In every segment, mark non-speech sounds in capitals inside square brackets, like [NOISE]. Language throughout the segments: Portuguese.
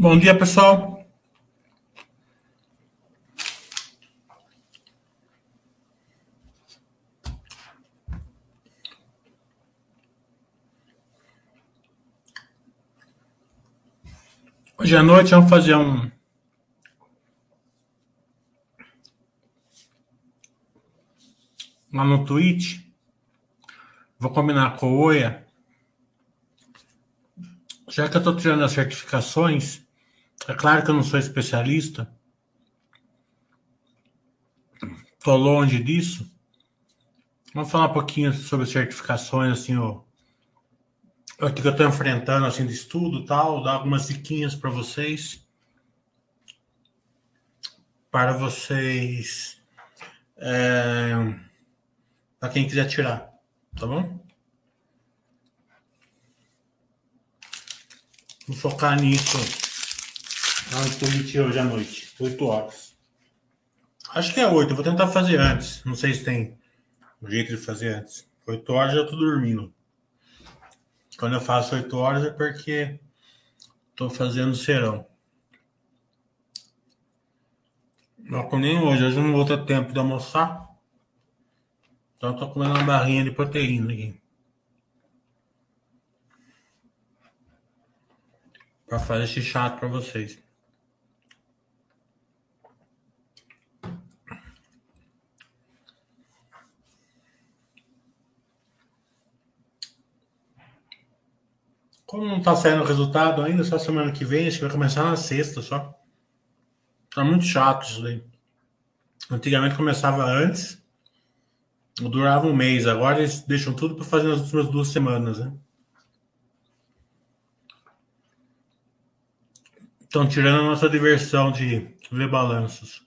Bom dia, pessoal. Hoje à noite vamos fazer um lá no Twitch. Vou combinar com o Oia. Já que eu estou tirando as certificações, é claro que eu não sou especialista, estou longe disso. Vamos falar um pouquinho sobre certificações, assim, o, o que eu estou enfrentando, assim, de estudo tal, dar algumas diquinhas para vocês, para vocês, é, para quem quiser tirar, tá bom? Vou focar nisso na Twitch hoje à noite, 8 horas. Acho que é 8, vou tentar fazer antes. Não sei se tem um jeito de fazer antes. 8 horas já tô dormindo. Quando eu faço 8 horas é porque tô fazendo serão. Não nem hoje, hoje eu não vou ter tempo de almoçar. Então eu comendo uma barrinha de proteína aqui. para fazer esse chato para vocês. Como não tá saindo o resultado ainda, só semana que vem, acho que vai começar na sexta só. Tá muito chato isso daí. Antigamente começava antes, durava um mês, agora eles deixam tudo para fazer nas últimas duas semanas, né? Estão tirando a nossa diversão de ver balanços.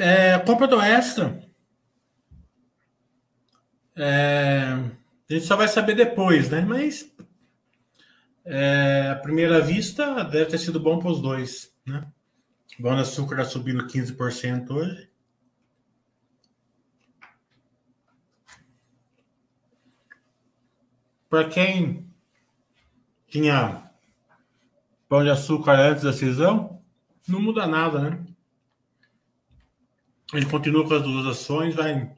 É, compra do extra. É, a gente só vai saber depois, né? Mas é, à primeira vista deve ter sido bom para os dois, né? Bom Açúcar está subindo 15% hoje. Para quem tinha pão de açúcar antes da cisão, não muda nada, né? Ele continua com as duas ações, vai.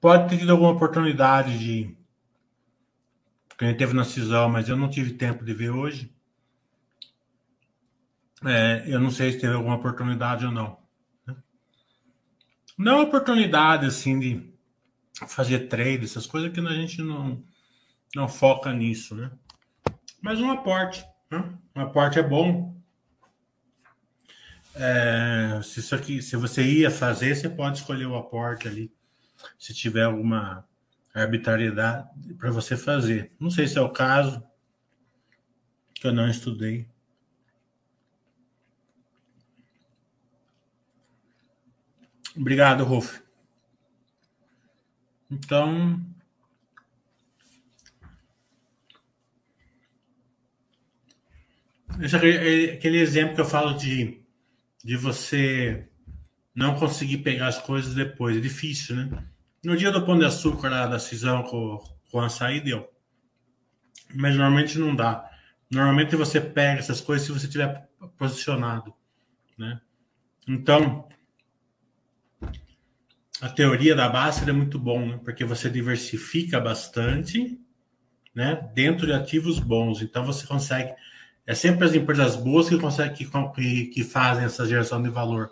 Pode ter tido alguma oportunidade de. Que gente teve na cisão, mas eu não tive tempo de ver hoje. É, eu não sei se teve alguma oportunidade ou não. Né? Não oportunidade assim de fazer trade, essas coisas que a gente não, não foca nisso, né? Mas um aporte, né? Um aporte é bom, é, se isso aqui, se você ia fazer, você pode escolher o aporte ali, se tiver alguma arbitrariedade para você fazer. Não sei se é o caso, que eu não estudei. Obrigado, Rolf. Então, esse é aquele exemplo que eu falo de de você não conseguir pegar as coisas depois. É difícil, né? No dia do pão de açúcar lá da cisão com, com açaí deu. Mas normalmente não dá. Normalmente você pega essas coisas se você tiver posicionado, né? Então, a teoria da base é muito bom, né? Porque você diversifica bastante, né? Dentro de ativos bons. Então você consegue é sempre as empresas boas que conseguem que, que fazem essa geração de valor.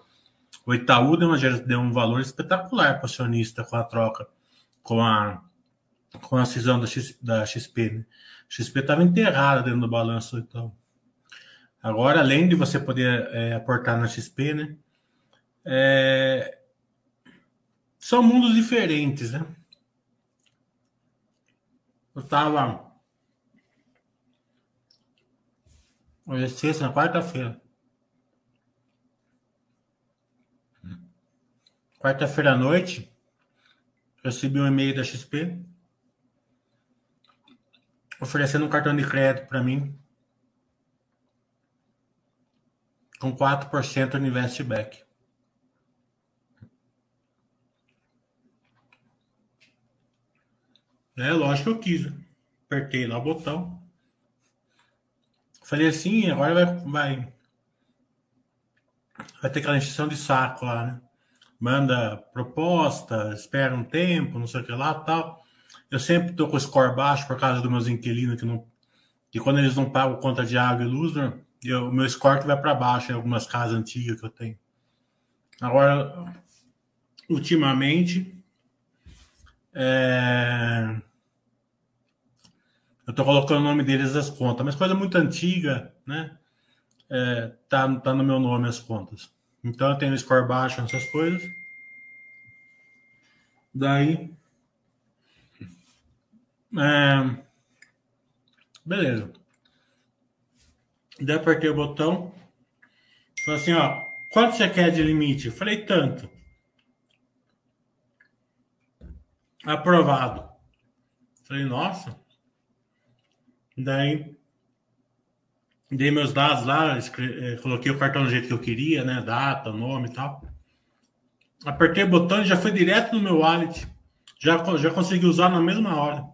O Itaú deu, uma, deu um valor espetacular para o acionista com a troca, com a, com a cisão da, X, da XP. Né? XP estava enterrada dentro do balanço então. Agora, além de você poder é, aportar na XP, né? É, São mundos diferentes, né? Eu tava. Hoje é sexta, na quarta-feira. Quarta-feira à noite, recebi um e-mail da XP oferecendo um cartão de crédito para mim com 4% no investback. É lógico que eu quis. Apertei lá o botão. Falei assim, agora vai, vai, vai ter aquela encheção de saco lá, né? Manda proposta, espera um tempo, não sei o que lá tal. Eu sempre tô com o score baixo por causa dos meus inquilinos que não. que quando eles não pagam conta de água e luz, né? o meu score que vai para baixo em algumas casas antigas que eu tenho. Agora, ultimamente, é... eu estou colocando o nome deles nas contas, mas coisa muito antiga, né? É, tá, tá no meu nome as contas. Então eu tenho score baixo nessas coisas. Daí. É, beleza. Daí apertei o botão. Falei assim, ó, quanto você quer de limite? Falei, tanto. Aprovado. Falei, nossa. Daí dei meus dados lá. Eh, coloquei o cartão do jeito que eu queria, né? Data, nome e tal. Apertei o botão e já foi direto no meu wallet. Já, já consegui usar na mesma hora.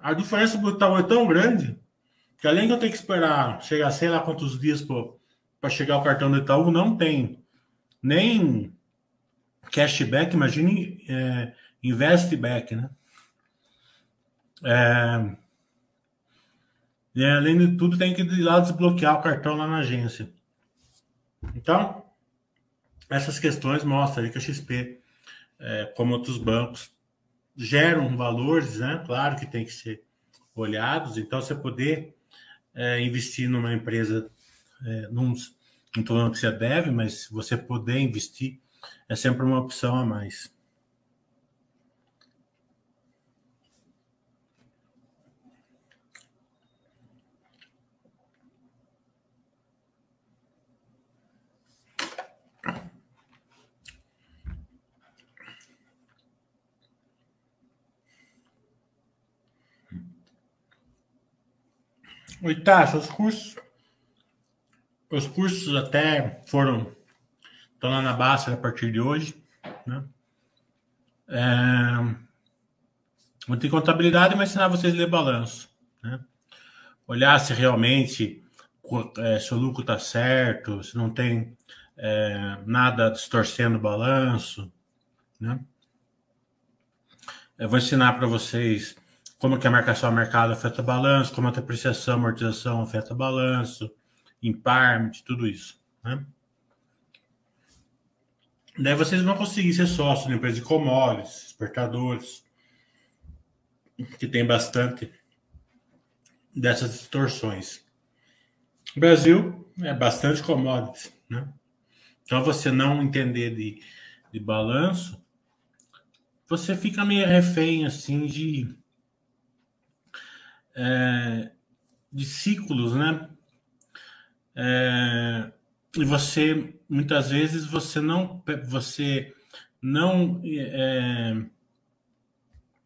A diferença do botão é tão grande que além de eu ter que esperar chegar sei lá quantos dias para chegar o cartão do Itaú, não tem nem cashback, imagine é, investback, né? É, e além de tudo, tem que ir lá desbloquear o cartão lá na agência. Então, essas questões mostram que a XP, é, como outros bancos, geram valores, né? Claro que tem que ser olhados. Então, você poder é, investir numa empresa, é, num, não estou falando que você deve, mas você puder investir, é sempre uma opção a mais. Oitaça, os cursos. Os cursos até foram. Estão lá na base a partir de hoje. Né? É, vou ter contabilidade, mas ensinar vocês a ler balanço. Né? Olhar se realmente é, o lucro está certo, se não tem é, nada distorcendo o balanço. Né? Eu vou ensinar para vocês como que a marcação a mercado afeta balanço, como a depreciação, amortização afeta balanço, impairment, tudo isso. Né? Daí vocês vão conseguir ser sócio de empresa de commodities, exportadores, que tem bastante dessas distorções. O Brasil é bastante commodities, né? Então, você não entender de, de balanço, você fica meio refém, assim, de é, de ciclos, né? É, e você muitas vezes você não você não é,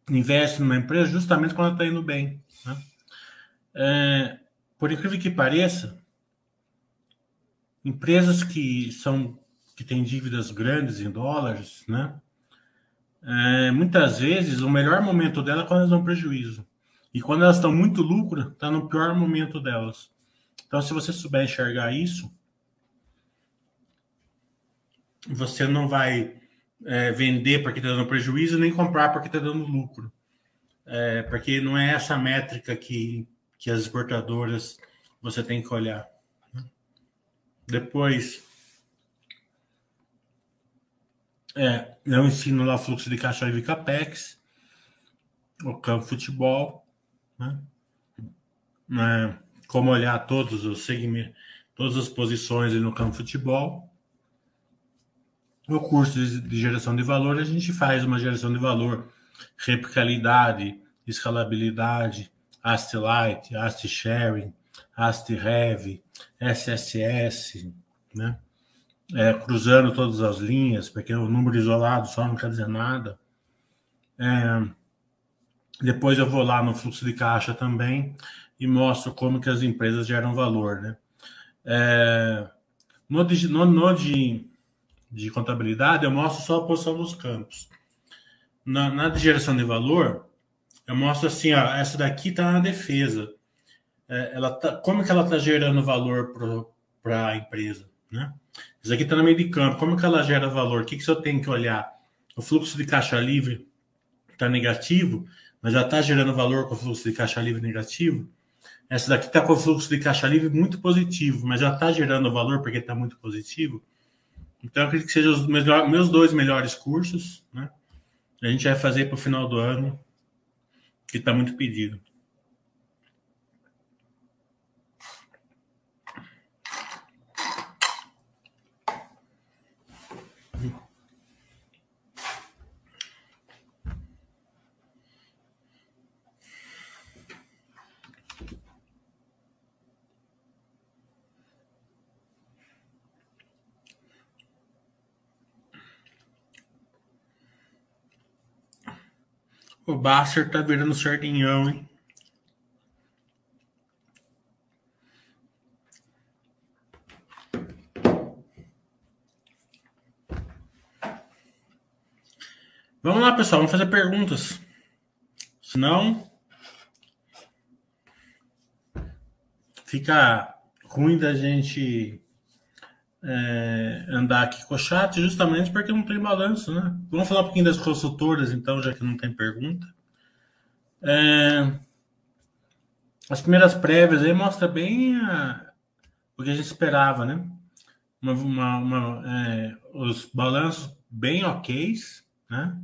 investe numa empresa justamente quando está indo bem. Né? É, por incrível que pareça, empresas que são que têm dívidas grandes em dólares, né? É, muitas vezes o melhor momento dela é quando elas dão prejuízo. E quando elas estão muito lucro, está no pior momento delas. Então, se você souber enxergar isso, você não vai é, vender porque está dando prejuízo, nem comprar porque está dando lucro. É, porque não é essa métrica que, que as exportadoras você tem que olhar. Depois, é, eu ensino lá fluxo de caixa e Capex, o campo futebol, né? É, como olhar todos os segmentos, todas as posições no campo futebol. no curso de geração de valor, a gente faz uma geração de valor, replicabilidade, escalabilidade, AST-Light, AST-Sharing, AST-Rev, SSS, né? É, cruzando todas as linhas, porque o número isolado só não quer dizer nada. É, depois eu vou lá no fluxo de caixa também e mostro como que as empresas geram valor, né? É, no, no, no de, de contabilidade, eu mostro só a posição dos campos. Na, na de geração de valor, eu mostro assim, ó, essa daqui está na defesa. É, ela tá, como que ela está gerando valor para a empresa, né? Isso aqui está no meio de campo. Como que ela gera valor? O que, que você tem que olhar? O fluxo de caixa livre está negativo, mas já está gerando valor com fluxo de caixa livre negativo. Essa daqui está com fluxo de caixa livre muito positivo, mas já está gerando valor porque está muito positivo. Então, eu acredito que sejam os meus dois melhores cursos. Né? A gente vai fazer para o final do ano, que está muito pedido. O Basser tá virando sardinhão, hein? Vamos lá, pessoal, vamos fazer perguntas. Senão fica ruim da gente é, andar aqui com o chat, justamente porque não tem balanço, né? Vamos falar um pouquinho das consultoras, então, já que não tem pergunta. É, as primeiras prévias aí mostra bem a, o que a gente esperava, né? Uma, uma, uma, é, os balanços bem ok, né?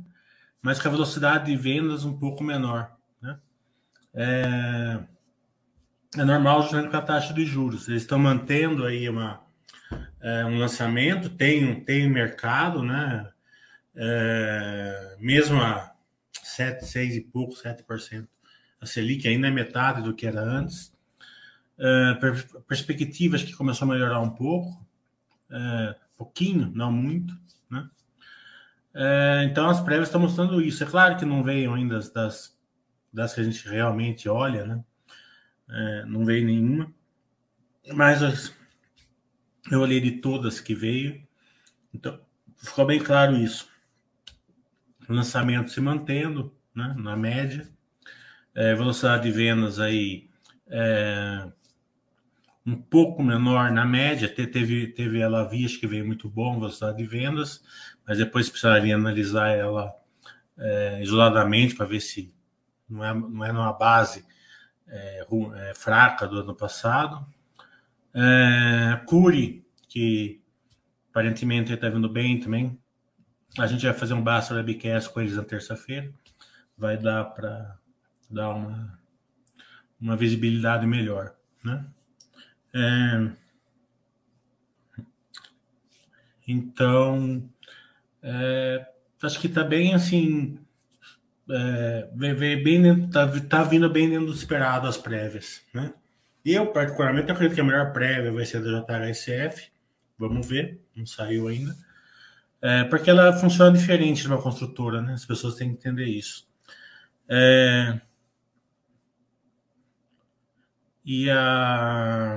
Mas com a velocidade de vendas um pouco menor, né? É, é normal justamente com a taxa de juros. Eles estão mantendo aí uma é, um lançamento, tem, tem mercado, né? É, mesmo a 7, 6 e pouco, 7%. A Selic ainda é metade do que era antes. É, perspectivas que começou a melhorar um pouco, é, pouquinho, não muito, né? É, então as prévias estão mostrando isso. É claro que não veio ainda das, das que a gente realmente olha, né? É, não veio nenhuma, mas as, eu olhei de todas que veio. Então, ficou bem claro isso. O lançamento se mantendo, né, na média. É, velocidade de vendas aí é, um pouco menor na média. Teve, teve ela vias que veio muito bom, velocidade de vendas, mas depois precisaria analisar ela é, isoladamente para ver se não é, não é numa base é, é fraca do ano passado. É, Curi, que aparentemente está vindo bem também. A gente vai fazer um Basta Webcast com eles na terça-feira. Vai dar para dar uma, uma visibilidade melhor. Né? É, então, é, acho que está bem assim. É, bem, tá, tá vindo bem dentro do esperado as prévias, né? Eu, particularmente, acredito que a melhor prévia vai ser da JHSF. Vamos ver, não saiu ainda. É, porque ela funciona diferente de uma construtora, né? As pessoas têm que entender isso. É... E a.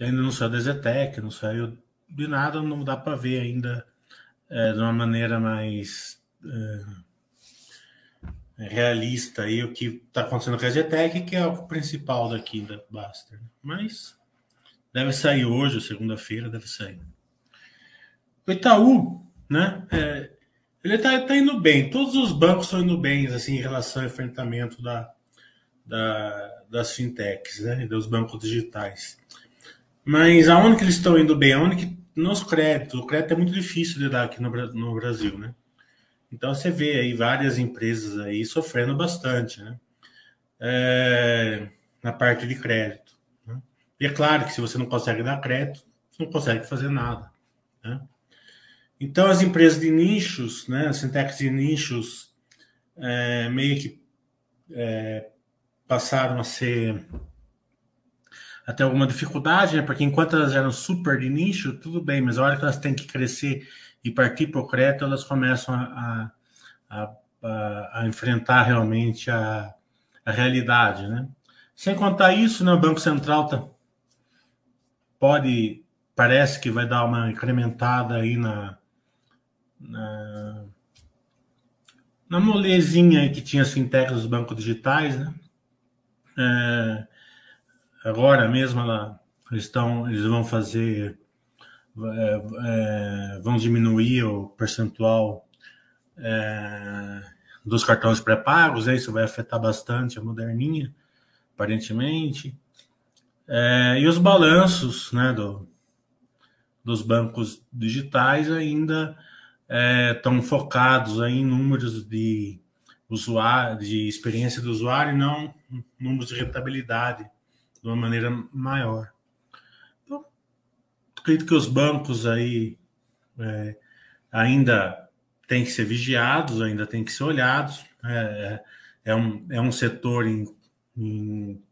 Ainda não saiu da Zetec, não saiu de nada, não dá para ver ainda é, de uma maneira mais. É realista aí o que está acontecendo com a Zetec, que é o principal daqui da Baster. Mas deve sair hoje, segunda-feira, deve sair. O Itaú, né? É, ele está tá indo bem. Todos os bancos estão indo bem assim, em relação ao enfrentamento da, da, das fintechs, né? Dos bancos digitais. Mas aonde que eles estão indo bem? Aonde que nos créditos? O crédito é muito difícil de dar aqui no, no Brasil, né? Então você vê aí várias empresas aí sofrendo bastante, né? É, na parte de crédito. Né? E é claro que se você não consegue dar crédito, não consegue fazer nada. Né? Então, as empresas de nichos, né, as fintechs de nichos, é, meio que é, passaram a ser até alguma dificuldade, né? Porque enquanto elas eram super de nicho, tudo bem, mas a hora que elas têm que crescer e partir para o crédito, elas começam a, a, a, a enfrentar realmente a, realidade, né? Sem contar isso, né, o Banco Central tá, pode, parece que vai dar uma incrementada aí na, na, na molezinha que tinha as fintechs dos bancos digitais, né? É, agora mesmo ela, eles, estão, eles vão fazer, é, é, vão diminuir o percentual é, dos cartões pré-pagos, né? isso vai afetar bastante a moderninha, aparentemente. É, e os balanços né, do, dos bancos digitais ainda estão é, focados aí em números de usuário, de experiência do usuário e não números de rentabilidade de uma maneira maior. Acredito que os bancos aí é, ainda têm que ser vigiados, ainda têm que ser olhados. É, é, é um, é um setor em, em,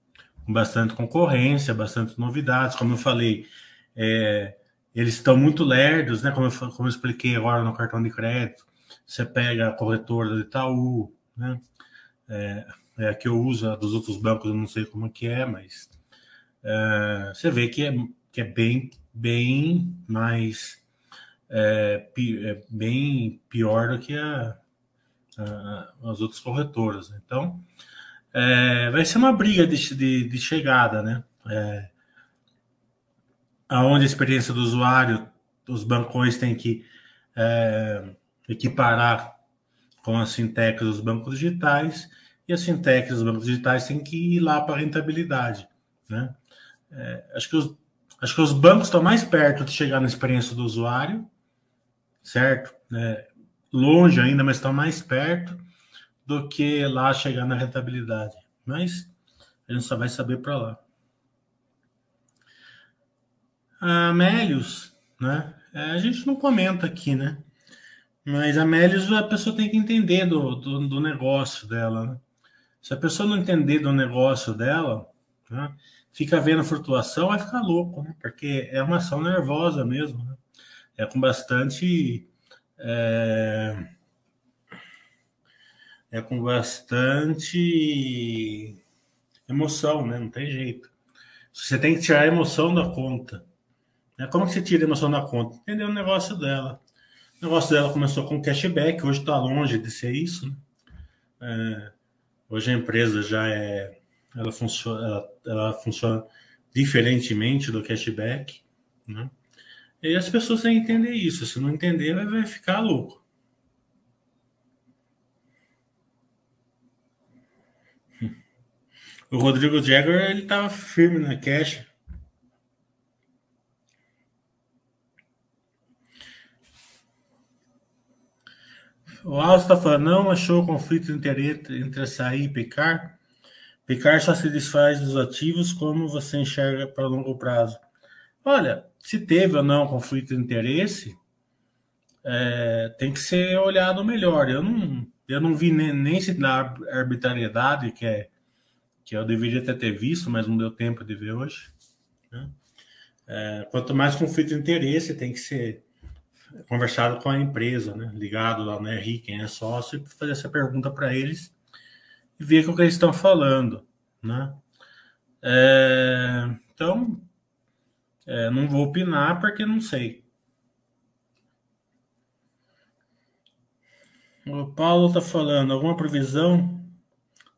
bastante concorrência, bastante novidades. Como eu falei, é, eles estão muito lerdos, né? Como eu, como eu expliquei agora no cartão de crédito. Você pega a corretora do Itaú, né? É, é a que eu uso, a dos outros bancos eu não sei como que é, mas é, você vê que é, que é bem, bem mais é, pi, é bem pior do que a, a, as outras corretoras. Então, é, vai ser uma briga de, de, de chegada, né? É, aonde a experiência do usuário, os bancões têm que é, equiparar com as fintechs dos bancos digitais e as fintechs dos bancos digitais têm que ir lá para a rentabilidade, né? É, acho, que os, acho que os bancos estão mais perto de chegar na experiência do usuário, certo? É, longe ainda, mas estão mais perto do que lá chegar na rentabilidade. Mas a gente só vai saber para lá. A Melius, né? É, a gente não comenta aqui, né? Mas a Melius a pessoa tem que entender do, do, do negócio dela. Né? Se a pessoa não entender do negócio dela, né? Fica vendo flutuação, vai ficar louco, né? Porque é uma ação nervosa mesmo, né? É com bastante. É, é com bastante emoção, né? Não tem jeito. Você tem que tirar a emoção da conta. Né? Como que você tira a emoção da conta? Entendeu o negócio dela. O negócio dela começou com cashback, hoje está longe de ser isso. Né? É, hoje a empresa já é ela funciona, ela, ela funciona diferentemente do cashback, né? E as pessoas têm que entender isso. Se não entender, vai, ficar louco. O Rodrigo Jagger, ele tava firme na cash. O Alves está falando, não achou conflito interesse entre açaí e picar? Picar só se desfaz dos ativos como você enxerga para longo prazo. Olha, se teve ou não conflito de interesse, é, tem que ser olhado melhor. Eu não, eu não vi nem, nem se na arbitrariedade que, é, que eu deveria até ter visto, mas não deu tempo de ver hoje. Né? É, quanto mais conflito de interesse, tem que ser conversado com a empresa, né? ligado lá no RI, quem é sócio, e fazer essa pergunta para eles ver o que eles estão falando, né? É, então, é, não vou opinar porque não sei. O Paulo está falando, alguma previsão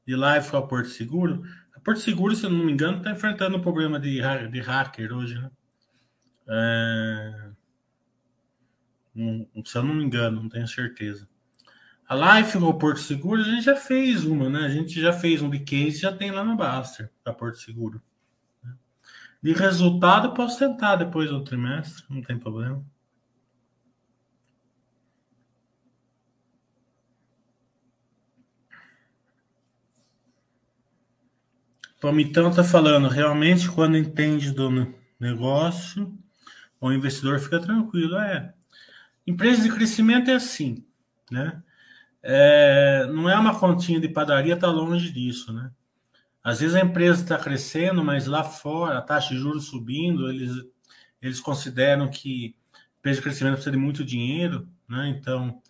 de live para Porto Seguro? A Porto Seguro, se eu não me engano, está enfrentando um problema de, de hacker hoje, né? É, se eu não me engano, não tenho certeza. A Life no Porto Seguro, a gente já fez uma, né? A gente já fez um de case, já tem lá na Baster, da Porto Seguro. De resultado, posso tentar depois do trimestre, não tem problema. Palmitão tá falando, realmente quando entende do negócio, o investidor fica tranquilo. É, empresas de crescimento é assim, né? É, não é uma continha de padaria, está longe disso, né? Às vezes a empresa está crescendo, mas lá fora, a taxa de juros subindo, eles, eles consideram que empresa de crescimento precisa de muito dinheiro, né? Então,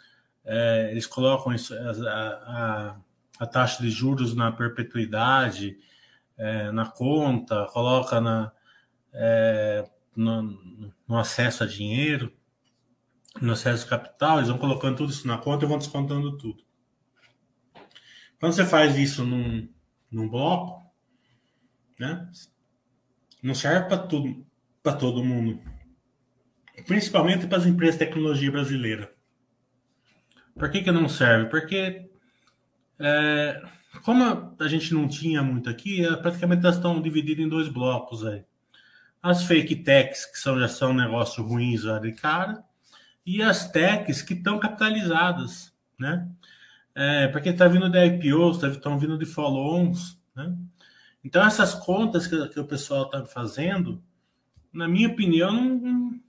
é, eles colocam isso, a, a, a, taxa de juros na perpetuidade, é, na conta, coloca na, é, no, no acesso a dinheiro no acesso capital, eles vão colocando tudo isso na conta e vão descontando tudo. Quando você faz isso num, num bloco, né, não serve para tudo, para todo mundo, principalmente para as empresas de tecnologia brasileira. Por que, que não serve? Porque é, como a gente não tinha muito aqui, é, praticamente elas estão divididas em dois blocos aí. As fake techs, que são, já são negócios ruins já de cara, e as techs que estão capitalizadas, né? É, porque está vindo de IPOs, estão tá, vindo de follow-ons, né? Então, essas contas que, que o pessoal está fazendo, na minha opinião, não, não,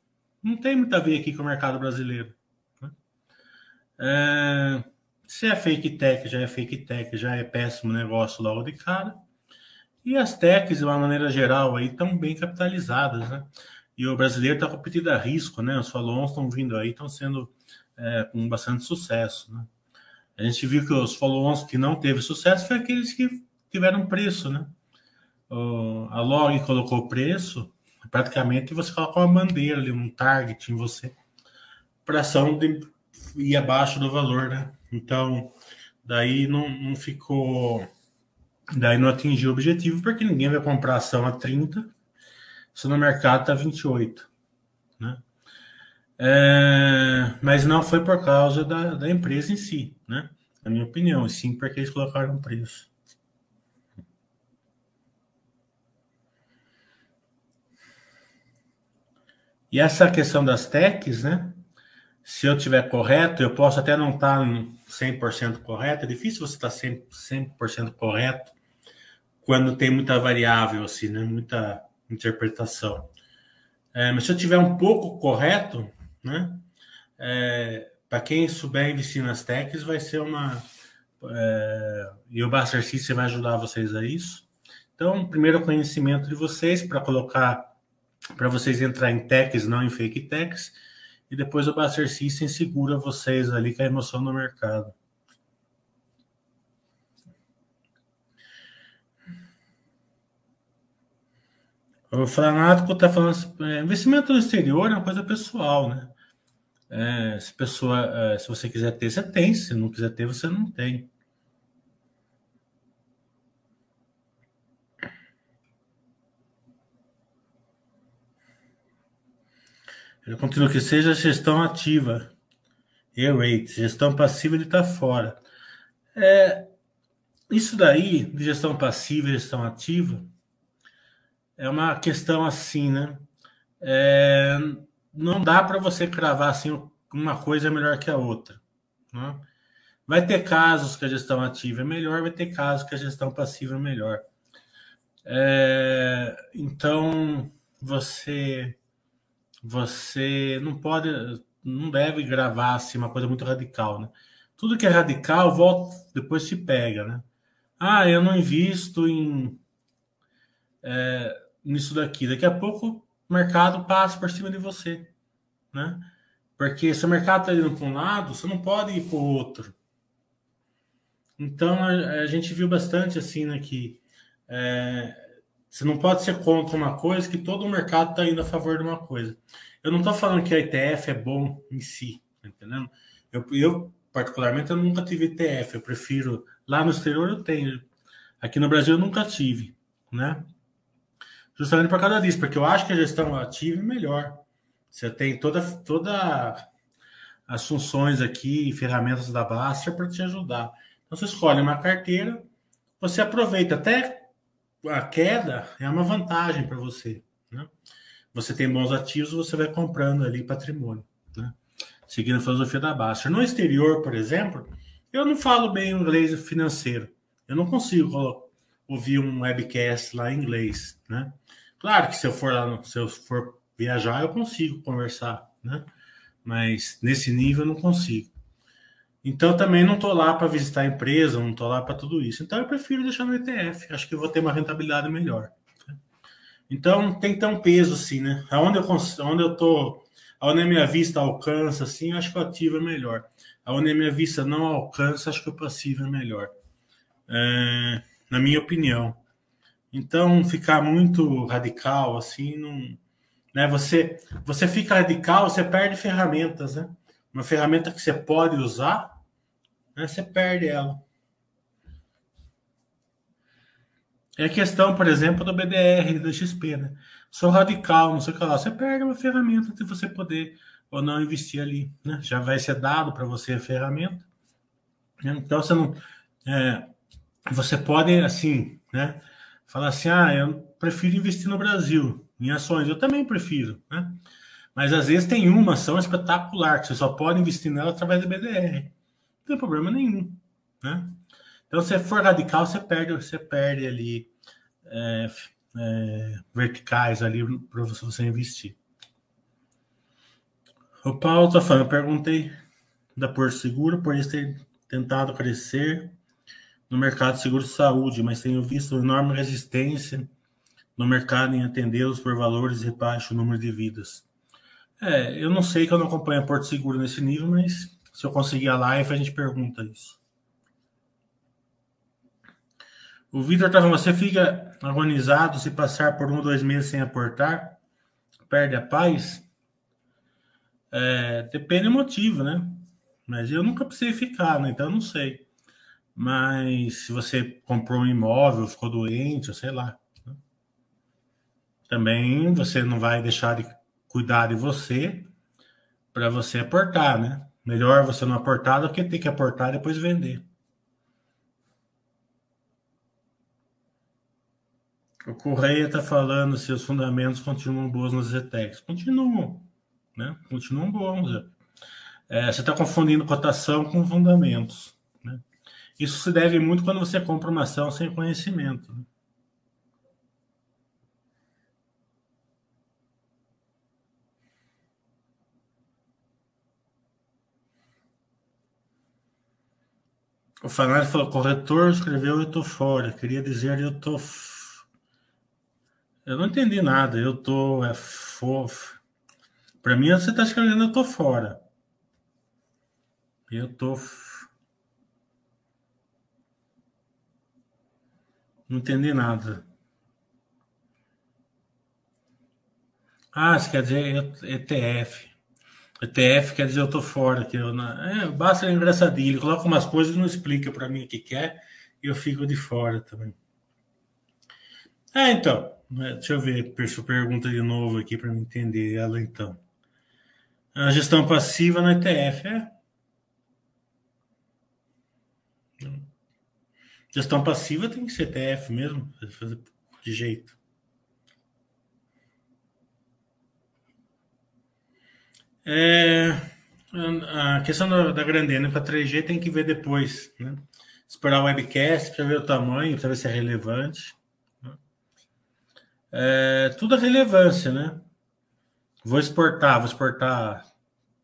não, tem muito a ver aqui com o mercado brasileiro. Né? É, se é fake tech, já é fake tech, já é péssimo negócio logo de cara. E as techs, de uma maneira geral, aí estão bem capitalizadas, né? E o brasileiro está competindo a risco, né? Os follow estão vindo aí, estão sendo é, com bastante sucesso, né? A gente viu que os follow-ons que não teve sucesso foi aqueles que tiveram preço, né? O, a Log colocou preço, praticamente você coloca uma bandeira ali, um target em você, para ação de ir abaixo do valor, né? Então, daí não, não ficou. Daí não atingiu o objetivo, porque ninguém vai comprar ação a 30 se no mercado está 28. Né? É, mas não foi por causa da, da empresa em si, né? Na minha opinião, e sim porque eles colocaram preço. E essa questão das techs, né? Se eu tiver correto, eu posso até não estar 100% correto. É difícil você estar 100%, 100 correto quando tem muita variável, assim, né? Muita interpretação. É, mas se eu tiver um pouco correto, né? É, para quem souber investir nas techs, vai ser uma. É, e o Buster System vai ajudar vocês a isso. Então, primeiro conhecimento de vocês para colocar, para vocês entrar em techs, não em fake techs, e depois o Buster System segura vocês ali com a emoção no mercado. O Franático está falando assim, é, investimento no exterior é uma coisa pessoal, né? É, se, pessoa, é, se você quiser ter, você tem. Se não quiser ter, você não tem. Ele continua que seja gestão ativa. E-rate, gestão passiva, ele está fora. É, isso daí, de gestão passiva e gestão ativa, é uma questão assim, né? É, não dá para você cravar assim uma coisa é melhor que a outra. Né? Vai ter casos que a gestão ativa é melhor, vai ter casos que a gestão passiva é melhor. É, então você você não pode, não deve gravar assim uma coisa muito radical, né? Tudo que é radical volta depois te pega, né? Ah, eu não invisto em é, nisso daqui. Daqui a pouco o mercado passa por cima de você, né? Porque se o mercado está indo para um lado, você não pode ir para o outro. Então a, a, gente viu bastante assim, né? Que é, você não pode ser contra uma coisa que todo o mercado está indo a favor de uma coisa. Eu não estou falando que a ETF é bom em si, tá entendendo? Eu, eu, particularmente, eu nunca tive ETF. Eu prefiro. Lá no exterior eu tenho. Aqui no Brasil eu nunca tive, né? Justamente por causa disso, porque eu acho que a gestão ativa é melhor. Você tem toda, toda as funções aqui, ferramentas da Baster para te ajudar. Então você escolhe uma carteira, você aproveita até a queda é uma vantagem para você. Né? Você tem bons ativos, você vai comprando ali patrimônio, né? seguindo a filosofia da Baster. No exterior, por exemplo, eu não falo bem inglês financeiro. Eu não consigo ouvir um webcast lá em inglês, né? Claro que se eu for lá, se eu for Viajar eu consigo conversar, né? Mas nesse nível eu não consigo. Então também não estou lá para visitar a empresa, não estou lá para tudo isso. Então eu prefiro deixar no ETF. Acho que vou ter uma rentabilidade melhor. Então tem que ter um peso assim, né? Aonde eu onde eu tô, aonde a minha vista alcança assim, acho que o ativo é melhor. Aonde a minha vista não alcança, acho que o passivo é melhor. É, na minha opinião. Então ficar muito radical assim, não, né? Você você fica radical, você perde ferramentas, né? Uma ferramenta que você pode usar, né, você perde ela. É a questão, por exemplo, do BDR, do XP, né? Sou radical, não sei o que lá. Você perde uma ferramenta de você poder ou não investir ali, né? Já vai ser dado para você a ferramenta. Então, você não... É, você pode, assim, né? Falar assim, ah, eu prefiro investir no Brasil, em ações. Eu também prefiro, né? Mas, às vezes, tem uma ação espetacular, que você só pode investir nela através do BDR. Não tem problema nenhum, né? Então, se for radical, você perde, você perde ali é, é, verticais ali para você investir. O Paulo está falando, eu perguntei da Porto Seguro por eles ter tentado crescer no mercado de seguro de saúde, mas tenho visto enorme resistência no mercado em atendê-los por valores e baixo número de vidas. É, eu não sei que eu não acompanho a Porto Seguro nesse nível, mas se eu conseguir a live, a gente pergunta isso. O Vitor tá falando, você fica agonizado se passar por um ou dois meses sem aportar? Perde a paz? É, depende do motivo, né? Mas eu nunca precisei ficar, né? Então eu não sei. Mas se você comprou um imóvel, ficou doente, sei lá. Né? Também você não vai deixar de cuidar de você para você aportar, né? Melhor você não aportar do que ter que aportar e depois vender. O Correia está falando se os fundamentos continuam bons nos Zetex. Continuam, né? Continuam bons. É, você está confundindo cotação com fundamentos. Isso se deve muito quando você compra uma ação sem conhecimento. Né? O Fanário falou: corretor escreveu eu tô fora. Queria dizer eu tô. Eu não entendi nada. Eu tô. É fofo. Para mim, você está escrevendo eu tô fora. Eu tô. Não entendi nada. Ah, isso quer dizer ETF. ETF quer dizer eu tô fora. Que eu não... é, basta engraçadinho. Ele coloca umas coisas e não explica para mim o que quer e eu fico de fora também. É, então. Né, deixa eu ver pergunta de novo aqui para entender ela então. A gestão passiva no ETF é. Gestão passiva tem que ser ETF mesmo, fazer de jeito. É, a questão da, da grandena para 3G tem que ver depois, né? Esperar o webcast para ver o tamanho, para ver se é relevante. Né? É, tudo é relevância, né? Vou exportar, vou exportar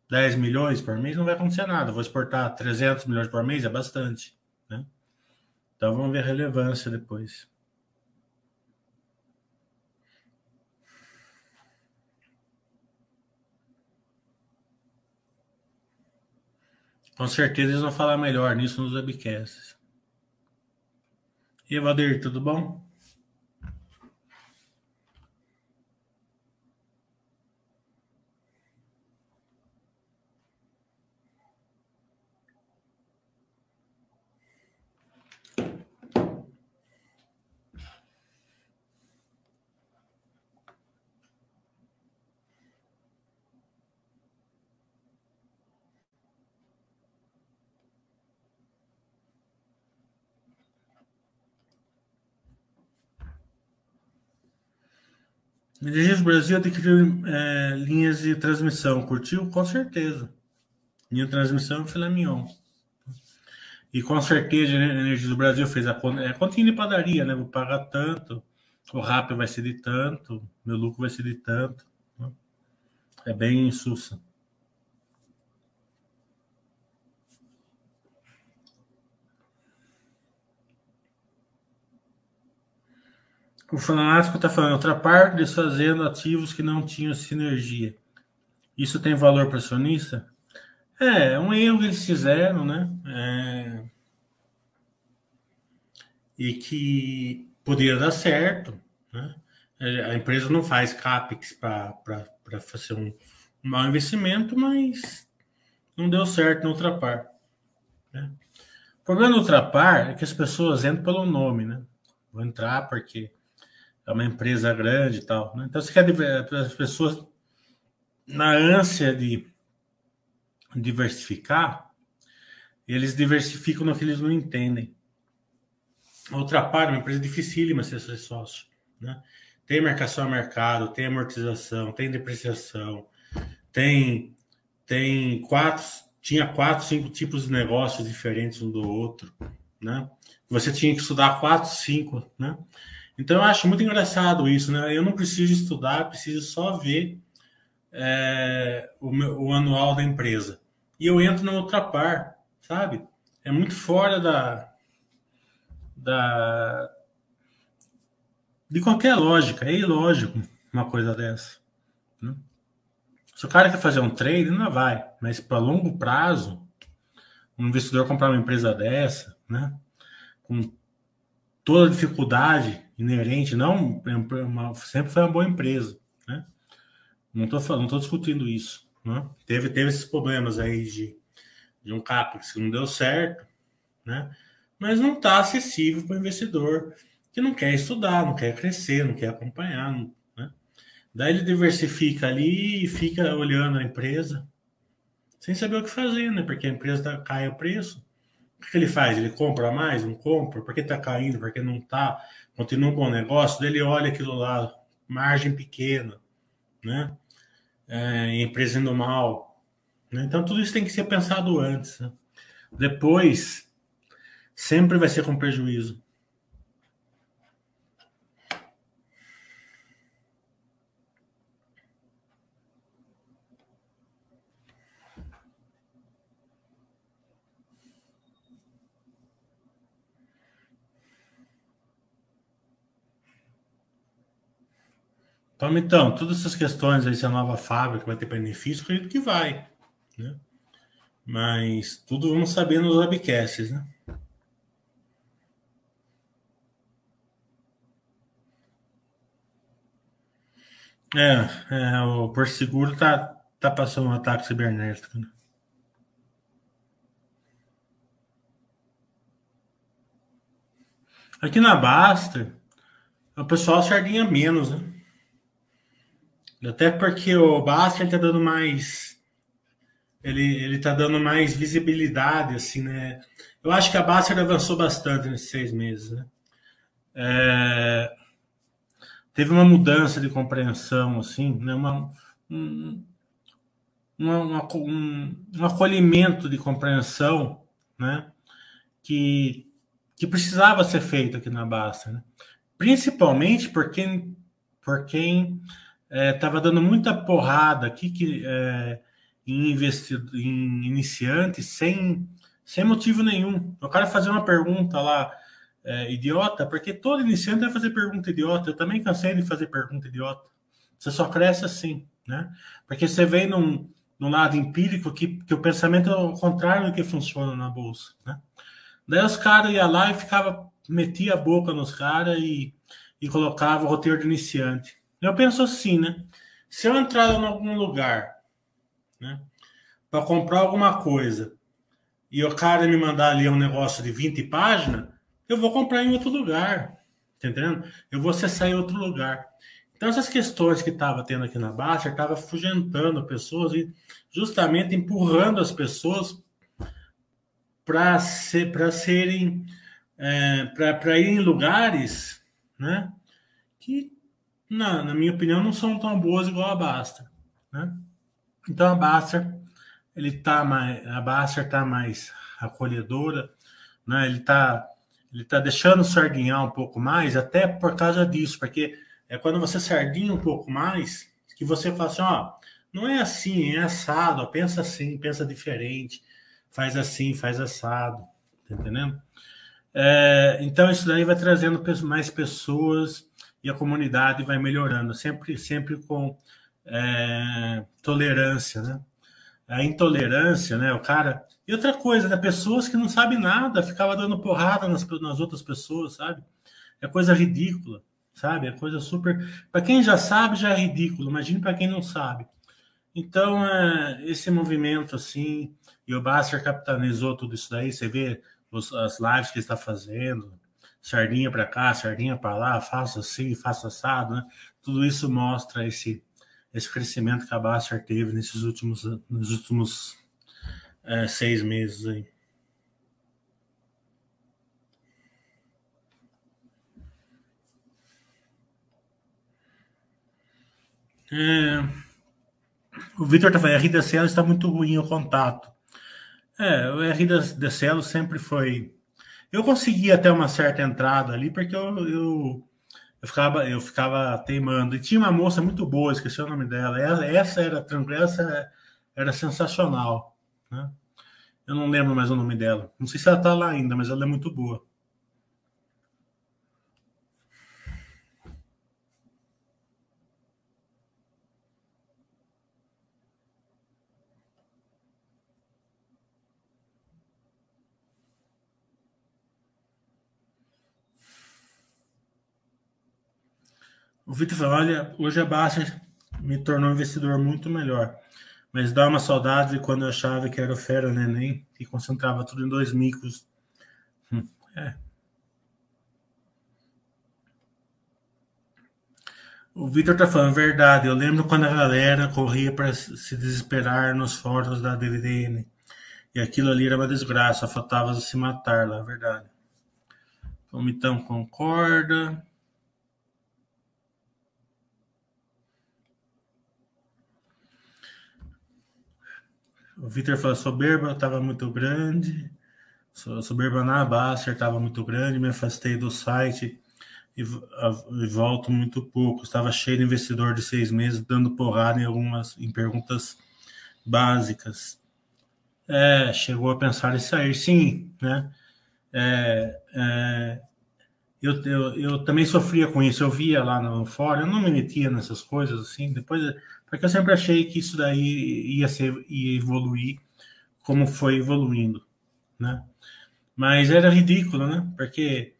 10 milhões por mês, não vai acontecer nada. Vou exportar 300 milhões por mês, é bastante? Então vamos ver a relevância depois. Com certeza eles vão falar melhor nisso nos webcasts. E Evadir, tudo bom? Energias Brasil adquiriu é, linhas de transmissão. Curtiu? Com certeza. Linha de transmissão filé mignon. E com certeza a Energias do Brasil fez a conta. É continha de padaria, né? Vou pagar tanto. O rápido vai ser de tanto. Meu lucro vai ser de tanto. Né? É bem insussa. O fanático está falando, outra parte desfazendo ativos que não tinham sinergia. Isso tem valor para acionista? É, é um erro que eles fizeram, né? É... E que poderia dar certo, né? É, a empresa não faz CAPEX para fazer um, um mau investimento, mas não deu certo no Ultrapar. Né? O problema do Ultrapar é que as pessoas entram pelo nome, né? Vou entrar porque é uma empresa grande e tal. Né? Então, você quer as pessoas, na ânsia de diversificar, eles diversificam no que eles não entendem. Outra parte, uma empresa dificílima ser sócio. Né? Tem marcação a mercado, tem amortização, tem depreciação, tem, tem quatro, tinha quatro, cinco tipos de negócios diferentes um do outro. Né? Você tinha que estudar quatro, cinco, né? Então eu acho muito engraçado isso, né? Eu não preciso estudar, preciso só ver é, o, meu, o, anual da empresa. E eu entro na outra par, sabe? É muito fora da, da de qualquer lógica. É ilógico uma coisa dessa. Né? Se o cara quer fazer um trade, não vai. Mas para longo prazo, um investidor comprar uma empresa dessa, né? Com toda a dificuldade inerente, não é uma, sempre foi uma boa empresa, né? Não estou não tô discutindo isso, né? Teve teve esses problemas aí de, de um capex que não deu certo, né? Mas não está acessível para o investidor que não quer estudar, não quer crescer, não quer acompanhar, né? Daí ele diversifica ali e fica olhando a empresa sem saber o que fazer, né? Porque a empresa tá, cai o preço. O que ele faz? Ele compra mais? Não compra? Por que está caindo? Por que não está? Continua com o negócio, ele olha aquilo lá, margem pequena, né? É, empresa indo mal. Né? Então, tudo isso tem que ser pensado antes. Né? Depois, sempre vai ser com prejuízo. Então, então, todas essas questões aí, se a nova fábrica vai ter benefício, acredito que vai. Né? Mas tudo vamos saber nos webcasts, né? É, é o Porto Seguro tá, tá passando um ataque cibernético, né? Aqui na Basta, o pessoal sardinha menos, né? Até porque o Bastia está dando mais. Ele, ele tá dando mais visibilidade, assim, né? Eu acho que a Bastia avançou bastante nesses seis meses, né? É, teve uma mudança de compreensão, assim, né? Uma, um, uma, um, um acolhimento de compreensão, né? Que, que precisava ser feito aqui na Basta, né? Principalmente por quem, por quem estava é, dando muita porrada aqui que, é, em, investido, em iniciantes sem, sem motivo nenhum. O cara fazer uma pergunta lá, é, idiota, porque todo iniciante vai fazer pergunta idiota. Eu também cansei de fazer pergunta idiota. Você só cresce assim, né? Porque você vem num, num lado empírico que, que o pensamento é o contrário do que funciona na bolsa, né? Daí os caras iam lá e ficava, metia a boca nos caras e, e colocava o roteiro de iniciante. Eu penso assim, né? Se eu entrar em algum lugar, né, para comprar alguma coisa e o cara me mandar ali um negócio de 20 páginas, eu vou comprar em outro lugar, tá entendendo? Eu vou acessar em outro lugar. Então, essas questões que estava tendo aqui na Baixa, estava afugentando pessoas e justamente empurrando as pessoas para ser, serem, é, para ir em lugares né, que na, na minha opinião, não são tão boas igual a Basta, né? Então a Basta, ele tá mais, a Basta tá mais acolhedora, né? Ele tá, ele tá deixando sardinhar um pouco mais, até por causa disso, porque é quando você sardinha um pouco mais que você fala assim, ó, Não é assim, é assado. Pensa assim, pensa diferente. Faz assim, faz assado. Tá entendendo? É, então, isso daí vai trazendo mais pessoas e a comunidade vai melhorando, sempre, sempre com é, tolerância, né? A intolerância, né? O cara. E outra coisa, né? Pessoas que não sabem nada, ficava dando porrada nas, nas outras pessoas, sabe? É coisa ridícula, sabe? É coisa super. Para quem já sabe, já é ridículo. Imagine para quem não sabe. Então, é, esse movimento assim, e o Basser capitalizou tudo isso daí. Você vê os, as lives que ele está fazendo, sardinha para cá, sardinha para lá, faça assim, faça assado, né? Tudo isso mostra esse esse crescimento que a Basser teve nesses últimos nos últimos é, seis meses aí. É, o Vitor está falando, RDCL está muito ruim o contato. É, o RDCL sempre foi. Eu conseguia até uma certa entrada ali, porque eu, eu, eu, ficava, eu ficava teimando. E tinha uma moça muito boa, esqueci o nome dela. Essa era tranquila, essa era sensacional. Né? Eu não lembro mais o nome dela. Não sei se ela está lá ainda, mas ela é muito boa. O Vitor falou: olha, hoje a Baixa me tornou um investidor muito melhor. Mas dá uma saudade de quando eu achava que era o fera neném e concentrava tudo em dois micros. Hum, é. O Vitor tá falando, verdade. Eu lembro quando a galera corria para se desesperar nos fóruns da DVDN. E aquilo ali era uma desgraça, faltava se matar lá, verdade. O Mitão concorda. O Vitor falou: soberba estava muito grande, soberba na Basser estava muito grande, me afastei do site e, e, volto muito pouco. Estava cheio de investidor de seis meses, dando porrada em algumas em perguntas básicas. É, chegou a pensar em sair, sim, né? É, é, eu, eu, eu também sofria com isso, eu via lá no fórum, eu não me metia nessas coisas assim, depois porque eu sempre achei que isso daí ia, ser, ia evoluir como foi evoluindo, né? Mas era ridículo, né? Porque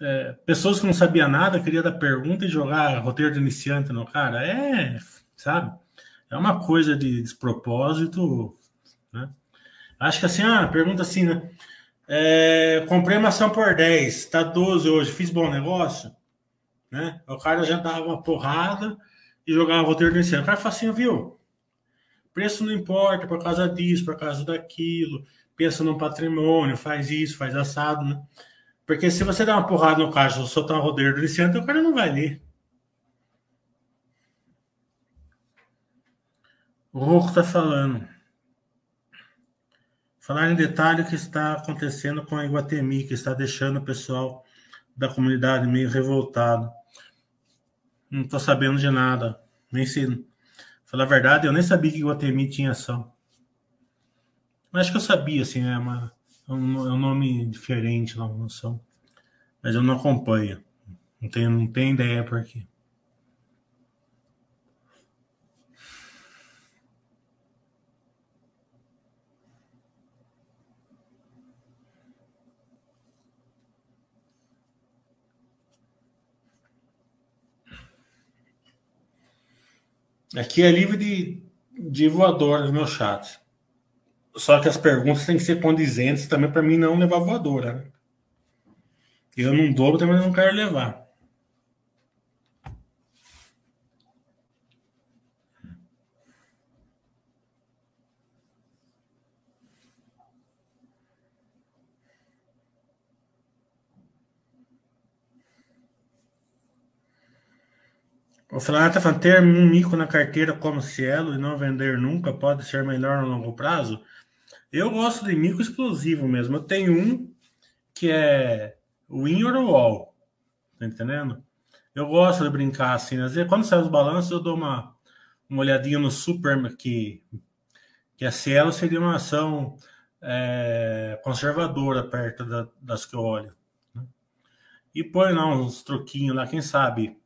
é, pessoas que não sabiam nada queriam dar pergunta e jogar roteiro de iniciante no cara. É, sabe? É uma coisa de despropósito, né? Acho que assim, ah, pergunta assim, né? É, comprei uma ação por 10, tá 12 hoje, fiz bom negócio, né? O cara já dava uma porrada, e jogava roteiro nesse ano. O cara fala assim, viu? Preço não importa por causa disso, por causa daquilo. Pensa no patrimônio, faz isso, faz assado, né? Porque se você der uma porrada no caixa ou soltar um roteiro do iniciante, o cara não vai ler. O Rocco está falando. Falar em detalhe o que está acontecendo com a Iguatemi, que está deixando o pessoal da comunidade meio revoltado. Não tô sabendo de nada. Nem se. Falar a verdade, eu nem sabia que Guatemi tinha ação. Mas acho que eu sabia, assim, é, uma, é, um, é nome diferente lá, uma ação. Mas eu não acompanho. Não tenho, não tenho ideia por quê. Aqui é livre de, de voador no meu chat. Só que as perguntas têm que ser condizentes também para mim não levar voadora. Né? Eu não dou, também não quero levar. O Flávio está falando, ter um mico na carteira como Cielo e não vender nunca pode ser melhor no longo prazo? Eu gosto de mico explosivo mesmo. Eu tenho um que é win or wall. Tá entendendo? Eu gosto de brincar assim. Às vezes, quando sai os balanços, eu dou uma, uma olhadinha no super que, que a Cielo seria uma ação é, conservadora perto da, das que eu olho. Né? E põe lá uns troquinhos lá, quem sabe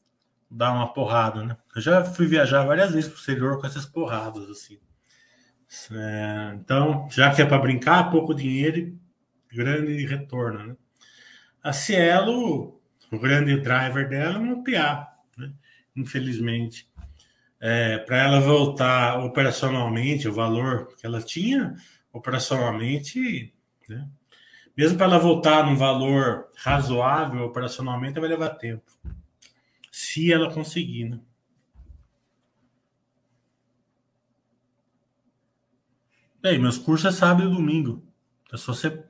dar uma porrada, né? Eu já fui viajar várias vezes pro exterior com essas porradas, assim. É, então, já que é para brincar, pouco dinheiro grande retorno, né? A Cielo, o grande driver dela é uma PA, né? infelizmente. É, para ela voltar operacionalmente, o valor que ela tinha operacionalmente, né? mesmo para ela voltar num valor razoável operacionalmente, vai levar tempo. Se ela conseguir, né? Bem, meus cursos é sábado e domingo. É só você,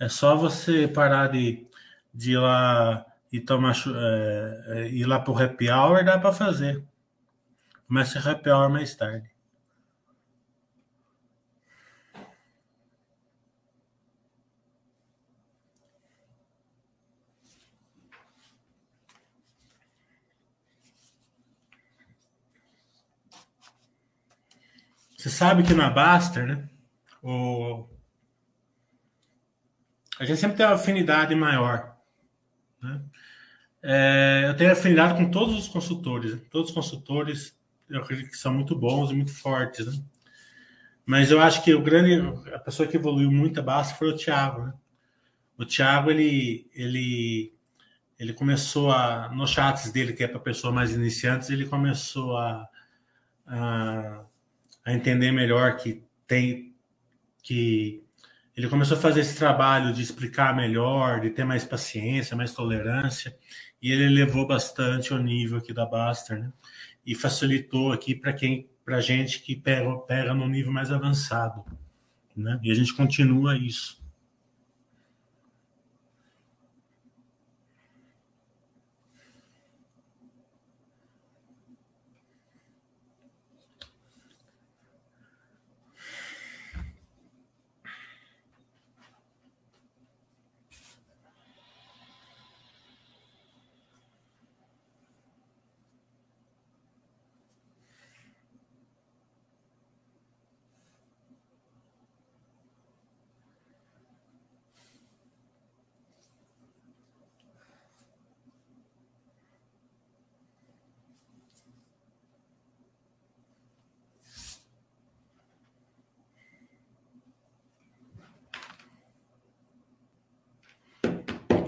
é só você parar de, de ir lá e tomar é, é, ir lá pro happy hour, dá para fazer. Começa a happy hour mais tarde. Você sabe que na Baster, né? O... A gente sempre tem uma afinidade maior. Né? É, eu tenho afinidade com todos os consultores. Né? Todos os consultores eu acredito que são muito bons e muito fortes. Né? Mas eu acho que o grande, a pessoa que evoluiu muito a Baster foi o Thiago. Né? O Thiago, ele, ele, ele começou a, nos chats dele, que é para pessoas mais iniciantes, ele começou a, a a entender melhor que tem que ele começou a fazer esse trabalho de explicar melhor, de ter mais paciência, mais tolerância, e ele elevou bastante o nível aqui da Baster, né? E facilitou aqui para quem, para gente que pega, pega no nível mais avançado, né? E a gente continua isso.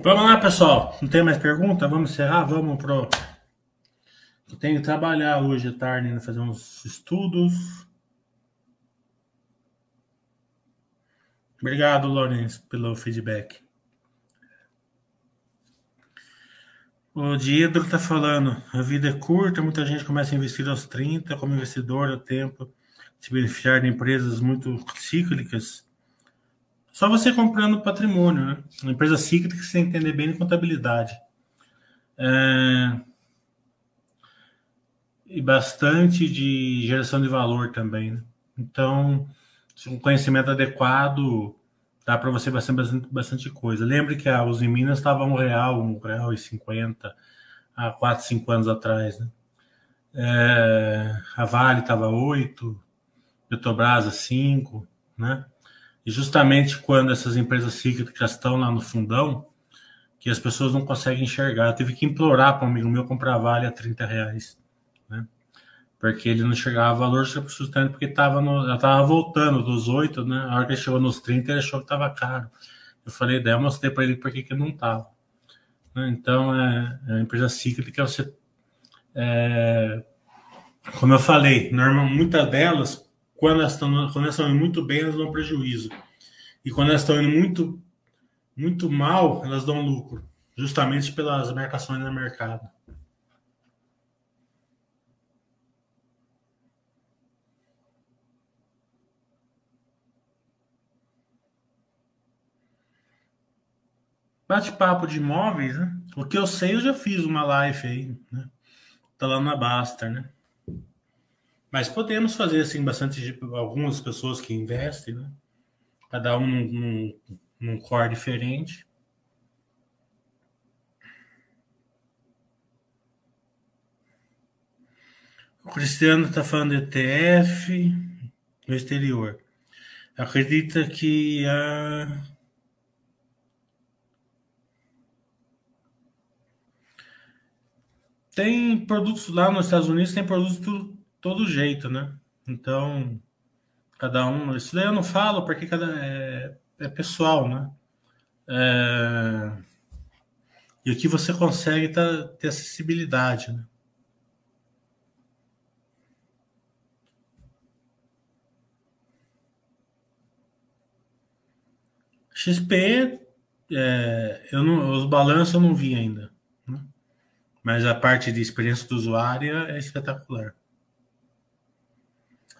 Vamos lá, pessoal. Não tem mais pergunta? Vamos encerrar? Vamos pro. Eu tenho que trabalhar hoje à tarde, fazer uns estudos. Obrigado, Lourenço, pelo feedback. O Diedro está falando, a vida é curta, muita gente começa a investir aos 30, como investidor, o tempo de se beneficiar de empresas muito cíclicas só você comprando patrimônio, né? Uma empresa cíclica que você entender bem de contabilidade. É... E bastante de geração de valor também. Né? Então, um conhecimento adequado dá para você bastante, bastante, coisa. Lembre que a Uzi Minas estava um real, um real e cinquenta há quatro, cinco anos atrás, né? É, a Vale estava oito, Petrobras cinco, né? E justamente quando essas empresas cíclicas estão lá no fundão, que as pessoas não conseguem enxergar. Eu tive que implorar para um amigo meu comprar vale a 30 reais, né? Porque ele não enxergava valor sustento porque estava voltando dos 8, né? A hora que ele chegou nos 30, ele achou que estava caro. Eu falei, daí eu mostrei para ele por que, que não estava. Né? Então, é, é a empresa cíclica, você. É, como eu falei, normal, muitas delas quando elas estão, quando elas estão indo muito bem, elas dão prejuízo. E quando elas estão indo muito, muito mal, elas dão lucro, justamente pelas marcações no mercado. Bate-papo de imóveis, né? O que eu sei, eu já fiz uma live aí, né? Tá lá na Baster, né? Mas podemos fazer assim bastante algumas pessoas que investem, né? Cada um num, num, core diferente. O Cristiano está falando de ETF no exterior. Acredita que a. Tem produtos lá nos Estados Unidos, tem produtos todo jeito, né? Então, cada um. Isso daí eu não falo porque cada, é, é pessoal, né? É, e aqui você consegue tá, ter acessibilidade, né? XP, é, eu não, os balanços eu não vi ainda. Né? Mas a parte de experiência do usuário é espetacular.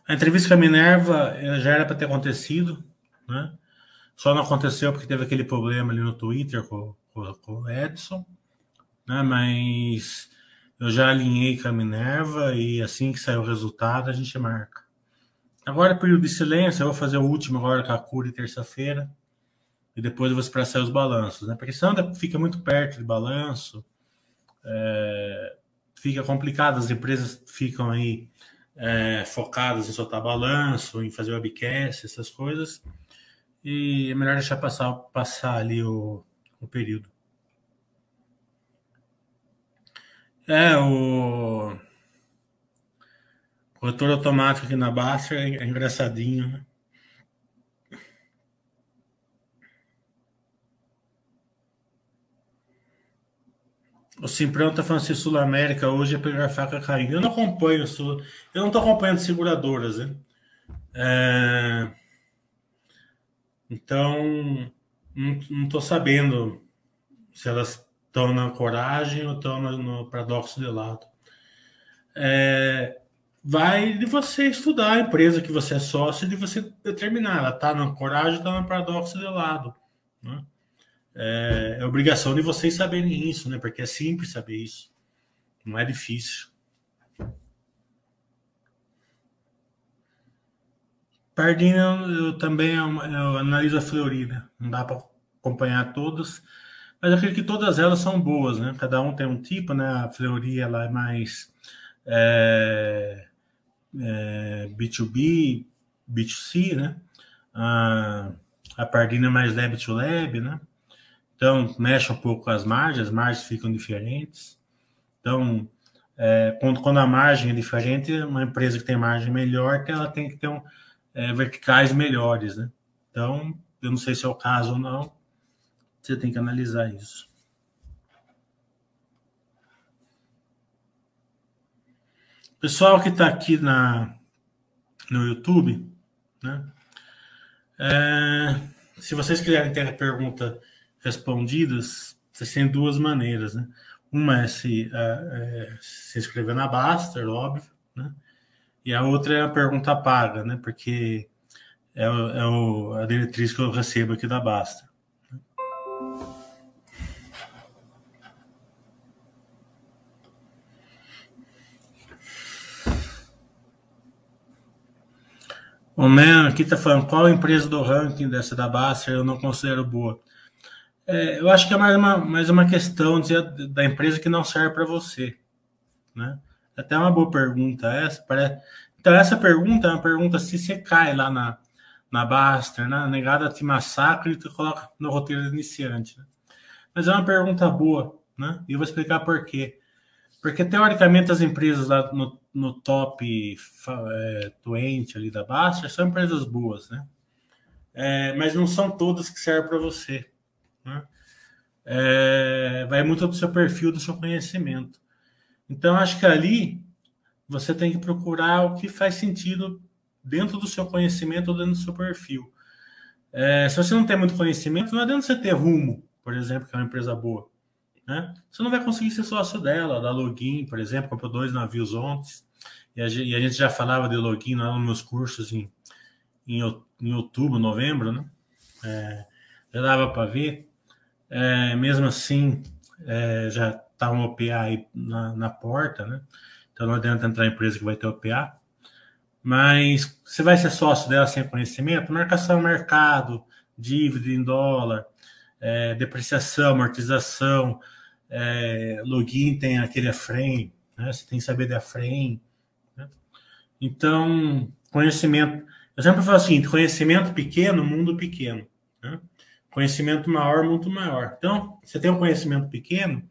A entrevista com a Minerva eh, já era para ter acontecido, né? Só não aconteceu porque teve aquele problema ali no Twitter com, com, com o Edson, né? Mas eu já alinhei com a Minerva e assim que sair o resultado a gente marca. Agora, período de silêncio, eu vou fazer o último agora com a Curi terça-feira e depois eu vou esperar sair os balanços, né? Porque senão fica muito perto de balanço, é, fica complicado, as empresas ficam aí é, focadas em soltar balanço, em fazer webcast, essas coisas, e é melhor deixar passar, passar ali o, o período. É, o rotor automático aqui na Basta é, é engraçadinho, né? O Simprão tá falando se Sul América hoje é pegar faca caindo. Eu não acompanho, eu não tô acompanhando seguradoras, né? É... Então, não, tô sabendo se elas estão na coragem ou estão no, no paradoxo de lado. É... Vai de você estudar a empresa que você é sócio e de você determinar. Ela tá na coragem ou tá no paradoxo de lado. Né? É, é obrigação de vocês saberem isso, né? Porque é simples saber isso. Não é difícil. Pardina, eu também eu analiso a Florida. Não dá para acompanhar todas, mas eu acredito que todas elas são boas, né? Cada um tem um tipo, né? A Fleury ela é mais é, é, B2B, B2C, né? A, a Pardina é mais lab to lab, né? Então, mexe um pouco as margens, as margens ficam diferentes. Então, é, quando, a margem é diferente, uma empresa que tem margem melhor, ela tem que ter um, é, verticais melhores, né? Então, eu não sei se é o caso ou não, você tem que analisar isso. Pessoal que está aqui na, no YouTube, né? É, se vocês quiserem ter a pergunta respondidas, vocês têm duas maneiras, né? Uma é se, é, se inscrever na Baster, óbvio, né? E a outra é a pergunta paga, né? Porque é, é o, a diretriz que eu recebo aqui da Baster. O Man aqui está falando qual empresa do ranking dessa da Baster eu não considero boa. É, eu acho que é mais uma, mais uma questão de, da empresa que não serve para você. Né? Até uma boa pergunta essa. Parece... Então, essa pergunta é uma pergunta se você cai lá na, na Baster, né? negada te massacra e te coloca no roteiro de iniciante. Né? Mas é uma pergunta boa, né? E eu vou explicar por quê. Porque, teoricamente, as empresas lá no, no top é, 20 ali da Baster são empresas boas, né? É, mas não são todas que servem para você. Né? É, vai muito do seu perfil, do seu conhecimento. Então, acho que ali você tem que procurar o que faz sentido dentro do seu conhecimento dentro do seu perfil. É, se você não tem muito conhecimento, não adianta você ter rumo, por exemplo, que é uma empresa boa. Né? Você não vai conseguir ser sócio dela, da Login, por exemplo, comprou dois navios ontem, e a, gente, e a gente já falava de Login lá nos meus cursos em, em, em outubro, novembro, né? É, já dava para ver. É, mesmo assim, é, já está um OPA aí na, na, porta, né? Então não adianta entrar em empresa que vai ter OPA. Mas você vai ser sócio dela sem conhecimento? Marcação mercado, dívida em dólar, é, depreciação, amortização, é, login tem aquele frame, né? Você tem que saber da frame. Né? Então, conhecimento. Eu sempre falo assim: conhecimento pequeno, mundo pequeno. Né? Conhecimento maior, mundo maior. Então, você tem um conhecimento pequeno,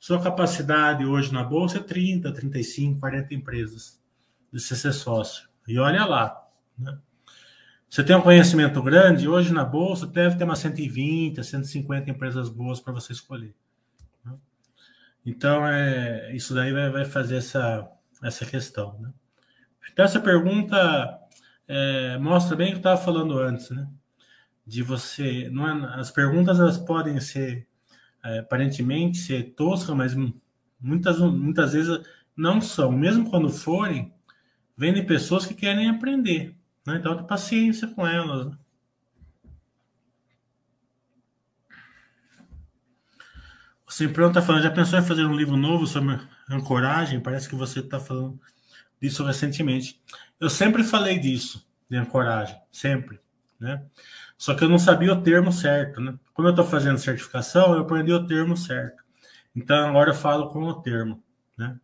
sua capacidade hoje na bolsa é 30, 35, 40 empresas de você ser sócio. E olha lá. Né? Você tem um conhecimento grande, hoje na bolsa deve ter umas 120, 150 empresas boas para você escolher. Né? Então, é, isso daí vai, vai fazer essa, essa questão. Né? Então, essa pergunta é, mostra bem o que eu estava falando antes, né? De você. Não é, as perguntas elas podem ser é, aparentemente ser toscas, mas muitas, muitas vezes não são. Mesmo quando forem, vem de pessoas que querem aprender. Né? Então, tem paciência com elas. Né? O está falando, já pensou em fazer um livro novo sobre ancoragem? Parece que você está falando disso recentemente. Eu sempre falei disso, de ancoragem, sempre, né? Só que eu não sabia o termo certo, né? Como eu estou fazendo certificação, eu aprendi o termo certo. Então agora eu falo com o termo, né?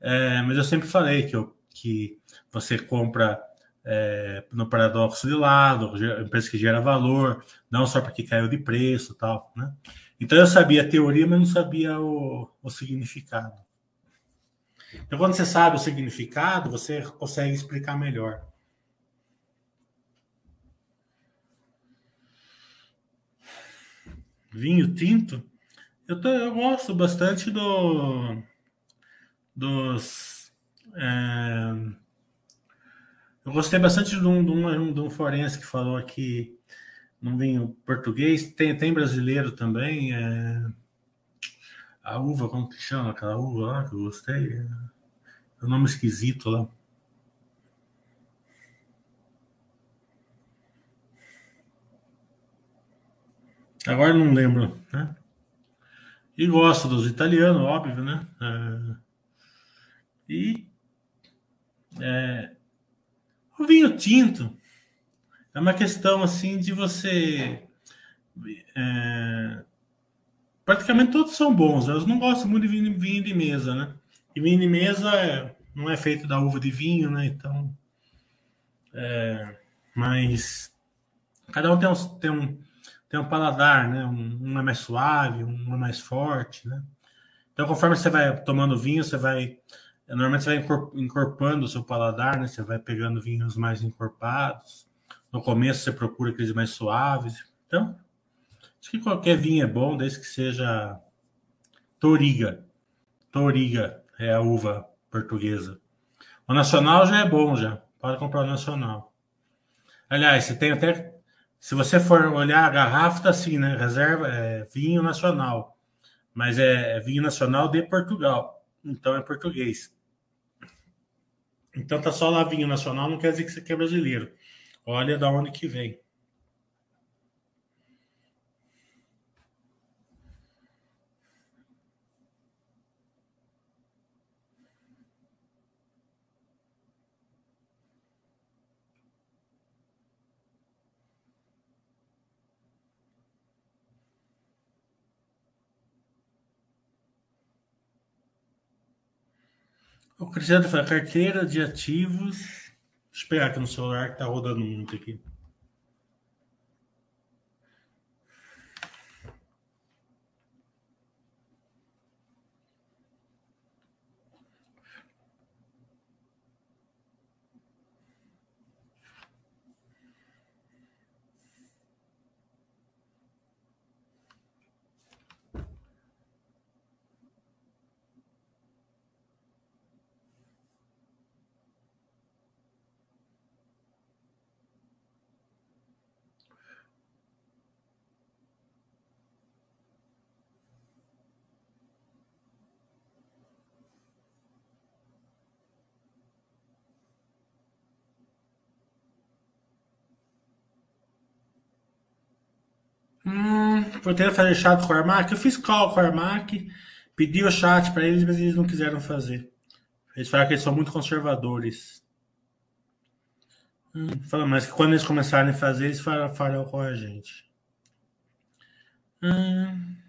É, mas eu sempre falei que, eu, que você compra é, no paradoxo de lado, empresa que gera valor, não só porque caiu de preço tal, né? Então eu sabia a teoria, mas não sabia o, o significado. Então, quando você sabe o significado, você consegue explicar melhor. Vinho tinto? Eu, tô, eu gosto bastante do dos. É, eu gostei bastante de um, de, um, de um forense que falou aqui num vinho português. Tem, tem brasileiro também. É, a uva, como que chama aquela uva lá que eu gostei? É um nome esquisito lá. Agora não lembro, né? E gosto dos italianos, óbvio, né? É... E é... o vinho tinto é uma questão assim de você é praticamente todos são bons. Eu não gosto muito de vinho, vinho de mesa, né? E vinho de mesa é, não é feito da uva de vinho, né? Então, é, mas cada um tem um, tem um, tem um paladar, né? Um, um é mais suave, um é mais forte, né? Então, conforme você vai tomando vinho, você vai normalmente você vai encorpando o seu paladar, né? Você vai pegando vinhos mais encorpados. No começo você procura aqueles mais suaves. Então, Acho que qualquer vinho é bom, desde que seja Toriga. Toriga é a uva portuguesa. O nacional já é bom, já. Pode comprar o nacional. Aliás, você tem até. Se você for olhar a garrafa, tá assim, né? Reserva é vinho nacional. Mas é, é vinho nacional de Portugal. Então é português. Então tá só lá vinho nacional, não quer dizer que você quer brasileiro. Olha da onde que vem. Cristiano carteira de ativos. Eu pegar aqui no celular que tá rodando muito aqui. Que fazer chat com o Armac. Eu fiz call com o Armac, pedi o chat para eles, mas eles não quiseram fazer. Eles falaram que eles são muito conservadores. Hum, mas que quando eles começarem a fazer, eles farão com a gente. Hum.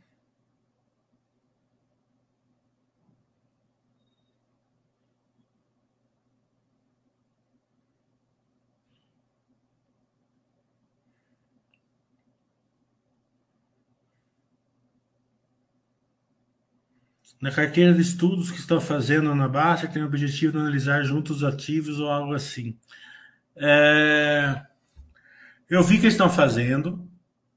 Na carteira de estudos que estão fazendo na Baster, tem o objetivo de analisar juntos os ativos ou algo assim. É... Eu vi que eles estão fazendo.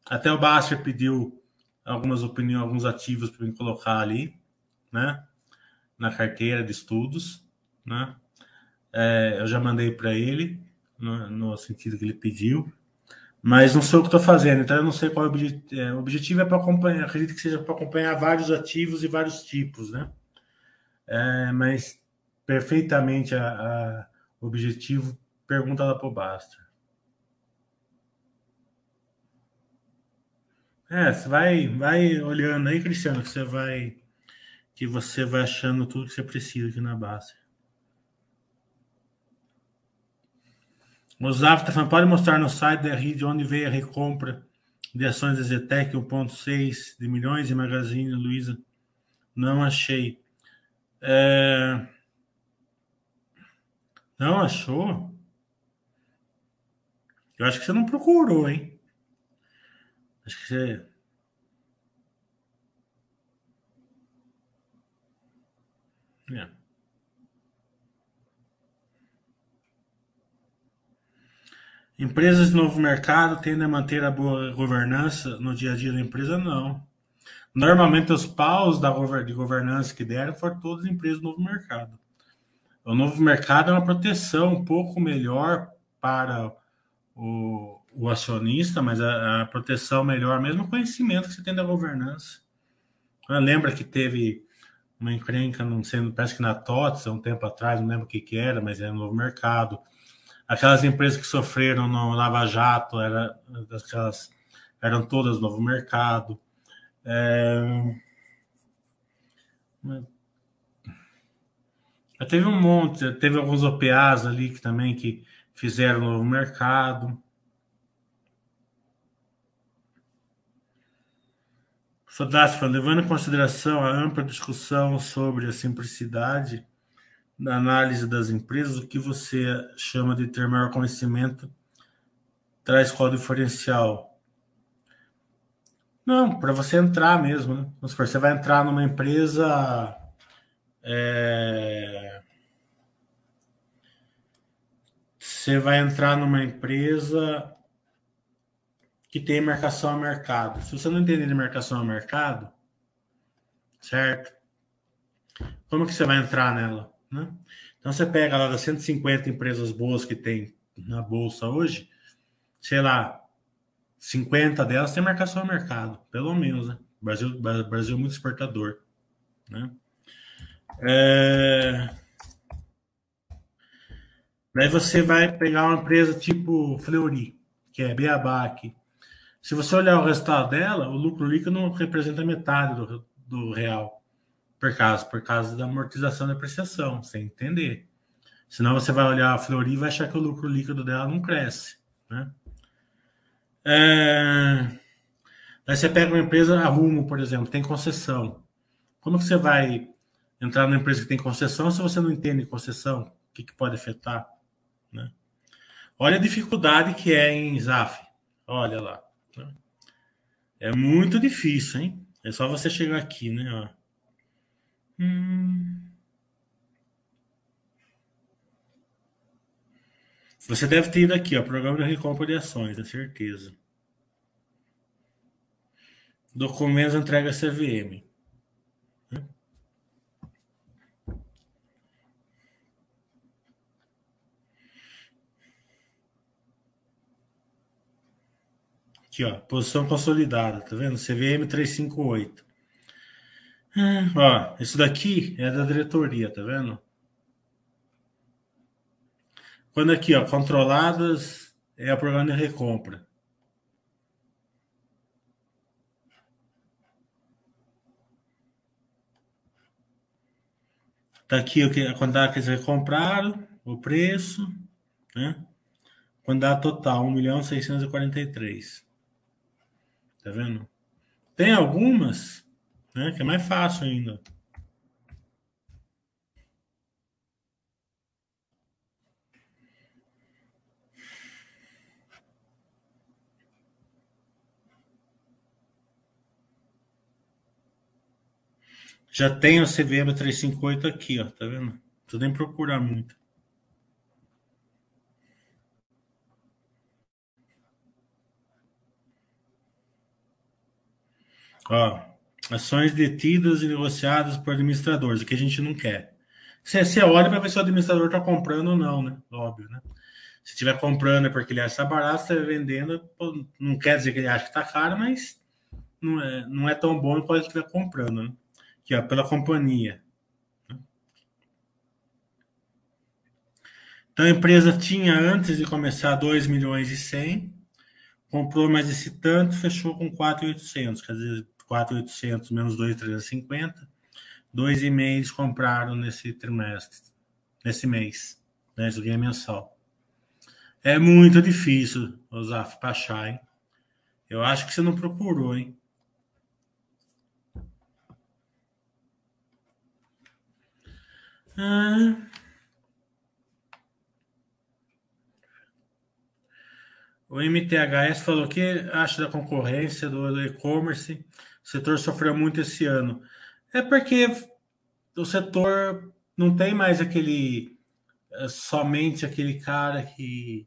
Até o Baster pediu algumas opiniões, alguns ativos para me colocar ali, né? Na carteira de estudos, né? É, eu já mandei para ele, no, no, sentido que ele pediu, mas não sei o que estou fazendo, então eu não sei qual é o objetivo. É, o objetivo é para acompanhar, acredito que seja para acompanhar vários ativos e vários tipos, né? É, mas perfeitamente a, a objetivo, pergunta lá para o Basta. É, você vai, vai olhando aí, Cristiano, que você vai que você vai achando tudo que você precisa aqui na base. O Zaf está falando, pode mostrar no site da RID onde veio a recompra de ações da Zetec 1.6 de milhões e Magazine Luiza? Não achei. É... Não achou? Eu acho que você não procurou, hein? Acho que você. É. Empresas de novo mercado tendem a manter a boa governança no dia a dia da empresa? Não. Normalmente, os paus da, de governança que deram foram todas empresas do novo mercado. O novo mercado é uma proteção um pouco melhor para o, o acionista, mas a, a, proteção melhor, mesmo o conhecimento que você tem da governança. Lembra que teve uma encrenca, não sei, parece que na TOTS, há um tempo atrás, não lembro o que, que era, mas era um novo mercado. Aquelas empresas que sofreram no Lava Jato era, aquelas, eram todas novo mercado. É... Teve um monte, teve alguns OPAs ali que também que fizeram novo mercado. Sodasfa, levando em consideração a ampla discussão sobre a simplicidade da análise das empresas, o que você chama de ter maior conhecimento traz qual diferencial? Não, para você entrar mesmo, né? Supor, você vai entrar numa empresa. É... Você vai entrar numa empresa que tem marcação a mercado. Se você não entender de marcação a mercado, certo? Como que você vai entrar nela? Né? Então você pega lá das 150 empresas boas que tem na bolsa hoje, sei lá, 50 delas tem marcação a mercado, pelo menos, né? Brasil, Brasil é muito exportador, né? É... Daí você vai pegar uma empresa tipo Fleury, que é Beabá aqui. Se você olhar o resultado dela, o lucro líquido não representa metade do, do real por causa, por causa da amortização da depreciação, sem entender. Senão você vai olhar a Flori e vai achar que o lucro líquido dela não cresce. Né? É... Aí você pega uma empresa, a Rumo, por exemplo, tem concessão. Como que você vai entrar numa empresa que tem concessão se você não entende concessão? O que, que pode afetar? Né? Olha a dificuldade que é em ZAF. Olha lá. É muito difícil, hein? É só você chegar aqui, né? Ó. Hum. Você deve ter ido aqui, ó, programa de recompra de ações, é certeza. Documentos entrega CVM. Aqui, ó, posição consolidada, tá vendo? CVM 358. Ó, isso daqui é da diretoria, tá vendo? Quando aqui, ó, controladas é a programa de recompra. Tá aqui o que a quantidade que eles recompraram, o preço, né? Quantidade total, 1 milhão 643. Tá vendo? Tem algumas, né? Que é mais fácil ainda. Já tem o CVM 358 aqui, ó, tá vendo? Não nem procurar muito. Ó, Ações detidas e negociadas por administradores, o que a gente não quer. Você, olha para ver se o administrador está comprando ou não, né? Óbvio, né? Se estiver comprando é porque ele acha barato, se estiver vendendo, não quer dizer que ele acha que está caro, mas não é, não é tão bom quanto ele estiver comprando, né? Aqui, ó, pela companhia. Né? Então a empresa tinha, antes de começar, 2 milhões e 100, comprou mais esse tanto, fechou com 4,800, quer dizer, 4.800 menos 2.350. 2,5 meios compraram nesse trimestre, nesse mês, né? Isso mensal. É muito difícil, Osaf, para achar, hein? Eu acho que você não procurou, hein? Ah. O MTHS falou que acha da concorrência do e-commerce. O setor sofreu muito esse ano. É porque o setor não tem mais aquele eh, somente aquele cara que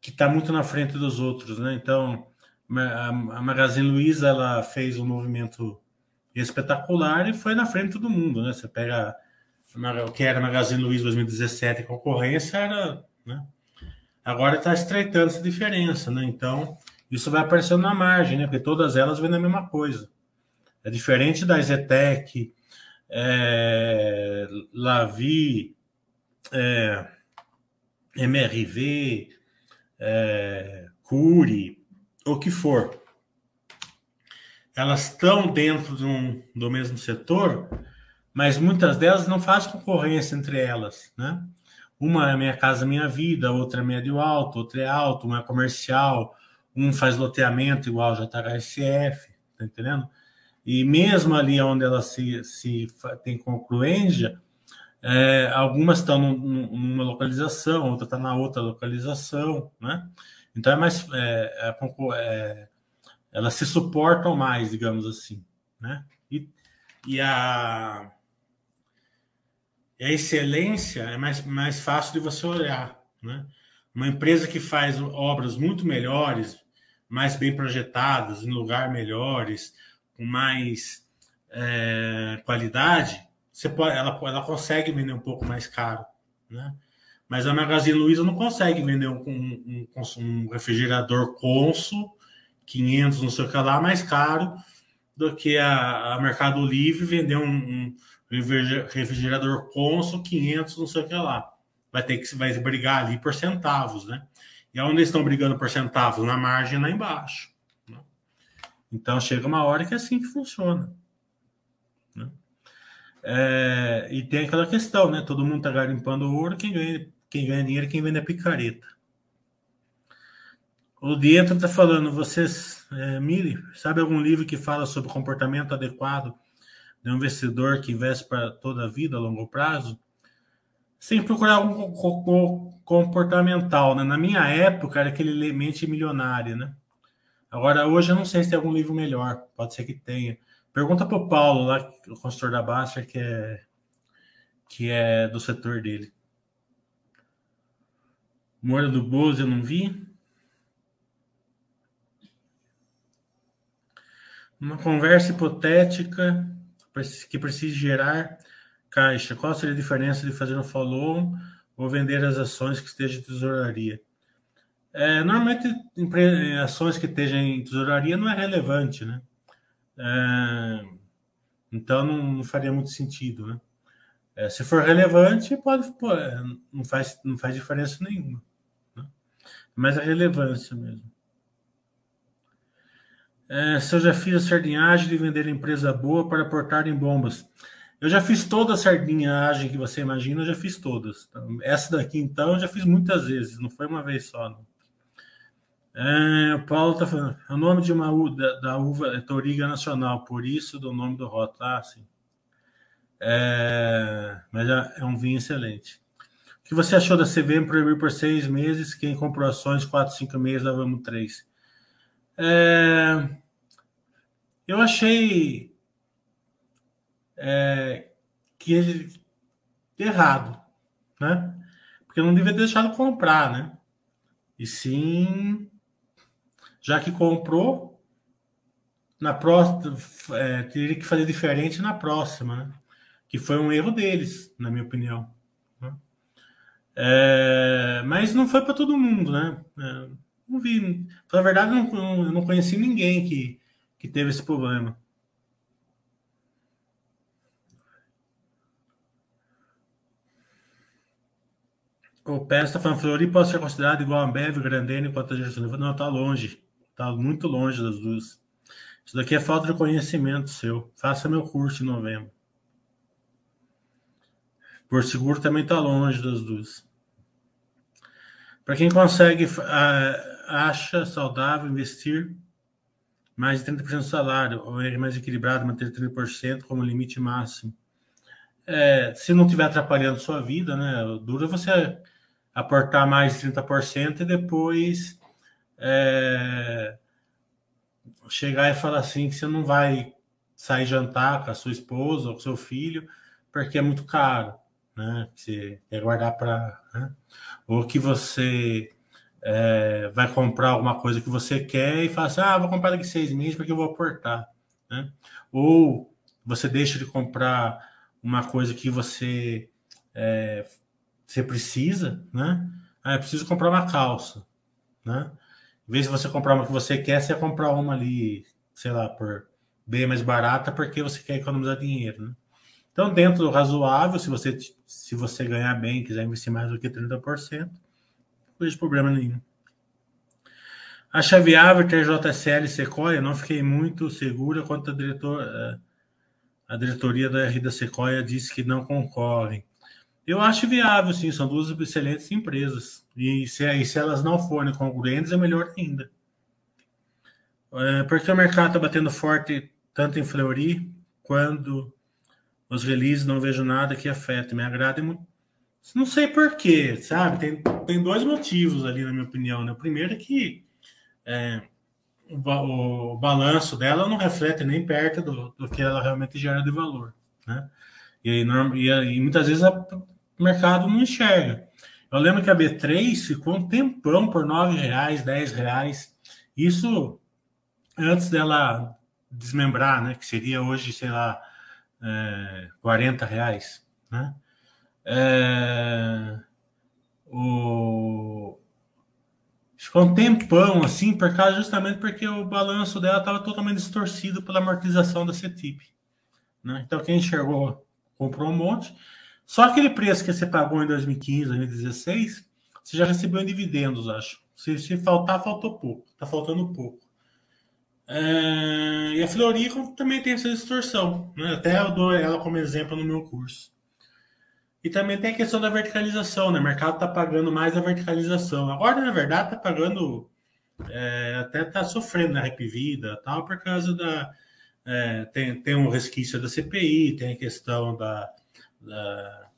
que está muito na frente dos outros, né? Então a Magazine Luiza ela fez um movimento espetacular e foi na frente do mundo, né? Você pega o que era Magazine Luiza 2017, concorrência era, né? Agora está estreitando essa diferença, né? Então isso vai aparecendo na margem, né? Porque todas elas vêm da mesma coisa. É diferente da Zetec, é, Lavi, é, MRV, é, Cure, o que for. Elas estão dentro de um, do mesmo setor, mas muitas delas não fazem concorrência entre elas, né? Uma é Minha Casa Minha Vida, outra é médio alto, outra é alto, uma é comercial, um faz loteamento igual ao JHSF, tá, tá entendendo? E mesmo ali onde ela se, se tem concluência, é, algumas estão numa localização, outra está na outra localização, né? Então é mais é, é, elas se suportam mais, digamos assim, né? E, e a, a excelência é mais, mais fácil de você olhar, né? Uma empresa que faz obras muito melhores, mais bem projetadas, em lugar melhores, com mais é, qualidade, você pode, ela, ela consegue vender um pouco mais caro, né? Mas a Magazine Luiza não consegue vender um, um, um, um refrigerador Consul 500, não sei o que lá, mais caro do que a, a Mercado Livre vender um, refrigerador Consul 500, não sei o que lá. Vai ter que vai brigar ali por centavos, né? E onde eles estão brigando por centavos? Na margem lá embaixo. Né? Então chega uma hora que é assim que funciona. Né? É, e tem aquela questão, né? Todo mundo está garimpando ouro, quem ganha, quem ganha dinheiro, quem vende é picareta. O Dietra está falando, vocês, é, Mili, sabe algum livro que fala sobre comportamento adequado de um investidor que investe para toda a vida a longo prazo? Sem procurar um comportamental, né? Na minha época era aquele Lemente Milionário, né? Agora, hoje eu não sei se tem algum livro melhor, pode ser que tenha. Pergunta para o Paulo, lá, o consultor da Baster, que é, que é do setor dele. Moura do Bozo eu não vi. Uma conversa hipotética que precisa gerar Caixa, qual seria a diferença de fazer um follow ou vender as ações que estejam em tesouraria? É, normalmente, ações que estejam em tesouraria não é relevante, né? É, então, não, não, faria muito sentido, né? É, se for relevante, pode, é, não, faz, não faz diferença nenhuma. Né? É Mas a relevância mesmo. É, se eu já fiz a sardinhagem de vender empresa boa para portar em bombas. Eu já fiz toda a sardinhagem que você imagina, eu já fiz todas. Então, essa daqui, então, eu já fiz muitas vezes, não foi uma vez só. Não. É, o Paulo está falando, é o nome de uma, da, da, uva é Toriga Nacional, por isso do nome do rótulo. Ah, sim. É, mas é, é um vinho excelente. O que você achou da CVM proibir por seis meses? Quem comprou ações quatro, cinco meses, lá Vamos três. É, eu achei é, que ele errado, né? Porque não devia deixar de comprar, né? E sim, já que comprou, na próxima é, teria que fazer diferente na próxima, né? Que foi um erro deles, na minha opinião. Né? É, mas não foi para todo mundo, né? É, não vi. Na verdade, não, eu não conheci ninguém que, que teve esse problema. O Pérez está falando, Fleury pode ser considerado igual a Ambev, Grandene, quanto a gestão. Não, está longe. Está muito longe das duas. Isso daqui é falta de conhecimento seu. Faça meu curso em novembro. Por seguro também está longe das duas. Para quem consegue, acha saudável investir mais de 30% do salário, ou é mais equilibrado, manter 30% como limite máximo. É, se não estiver atrapalhando sua vida, né? Dura você aportar mais de 30% e depois é, chegar e falar assim que você não vai sair jantar com a sua esposa ou com seu filho porque é muito caro, né? Que você quer guardar para, né? ou que você é, vai comprar alguma coisa que você quer e fala assim, ah, vou comprar daqui seis meses porque eu vou aportar, né? Ou você deixa de comprar uma coisa que você é, você precisa, né? Ah, eu preciso comprar uma calça, né? Em vez de você comprar uma que você quer, você comprar uma ali, sei lá, por bem mais barata, porque você quer economizar dinheiro, né? Então, dentro do razoável, se você, se você ganhar bem, quiser investir mais do que 30%, não vejo problema nenhum. Acha viável ter JSL Sequoia? Não fiquei muito segura quanto a, diretor, eh, a diretoria da R da Sequoia disse que não concorrem. Eu acho viável, sim, são duas excelentes empresas. E se, e se elas não forem congruentes, é melhor ainda. É, porque o mercado está batendo forte tanto em Fleury quando os releases não vejo nada que afete. Me agrada muito. Não sei porquê, sabe? Tem, tem dois motivos ali, na minha opinião. Né? O primeiro é que é, o, o, balanço dela não reflete nem perto do, do que ela realmente gera de valor. Né? E, e, e muitas vezes a, o mercado não enxerga. Eu lembro que a B3 ficou um tempão por R$ reais, 10 reais. Isso antes dela desmembrar, né? Que seria hoje, sei lá, é, 40 reais, né? É, o... Ficou um tempão assim, por causa justamente porque o balanço dela estava totalmente distorcido pela amortização da CETIP. Né? Então, quem enxergou comprou um monte. Só aquele preço que você pagou em 2015, 2016, você já recebeu em dividendos, acho. Se, se faltar, faltou pouco. Está faltando pouco. É, e a Florico também tem essa distorção. Né? Até eu dou ela como exemplo no meu curso. E também tem a questão da verticalização, né? O mercado está pagando mais a verticalização. Agora, na verdade, está pagando, é, até está sofrendo na Rap Vida, tal, por causa da. É, tem, tem um resquício da CPI, tem a questão da, da,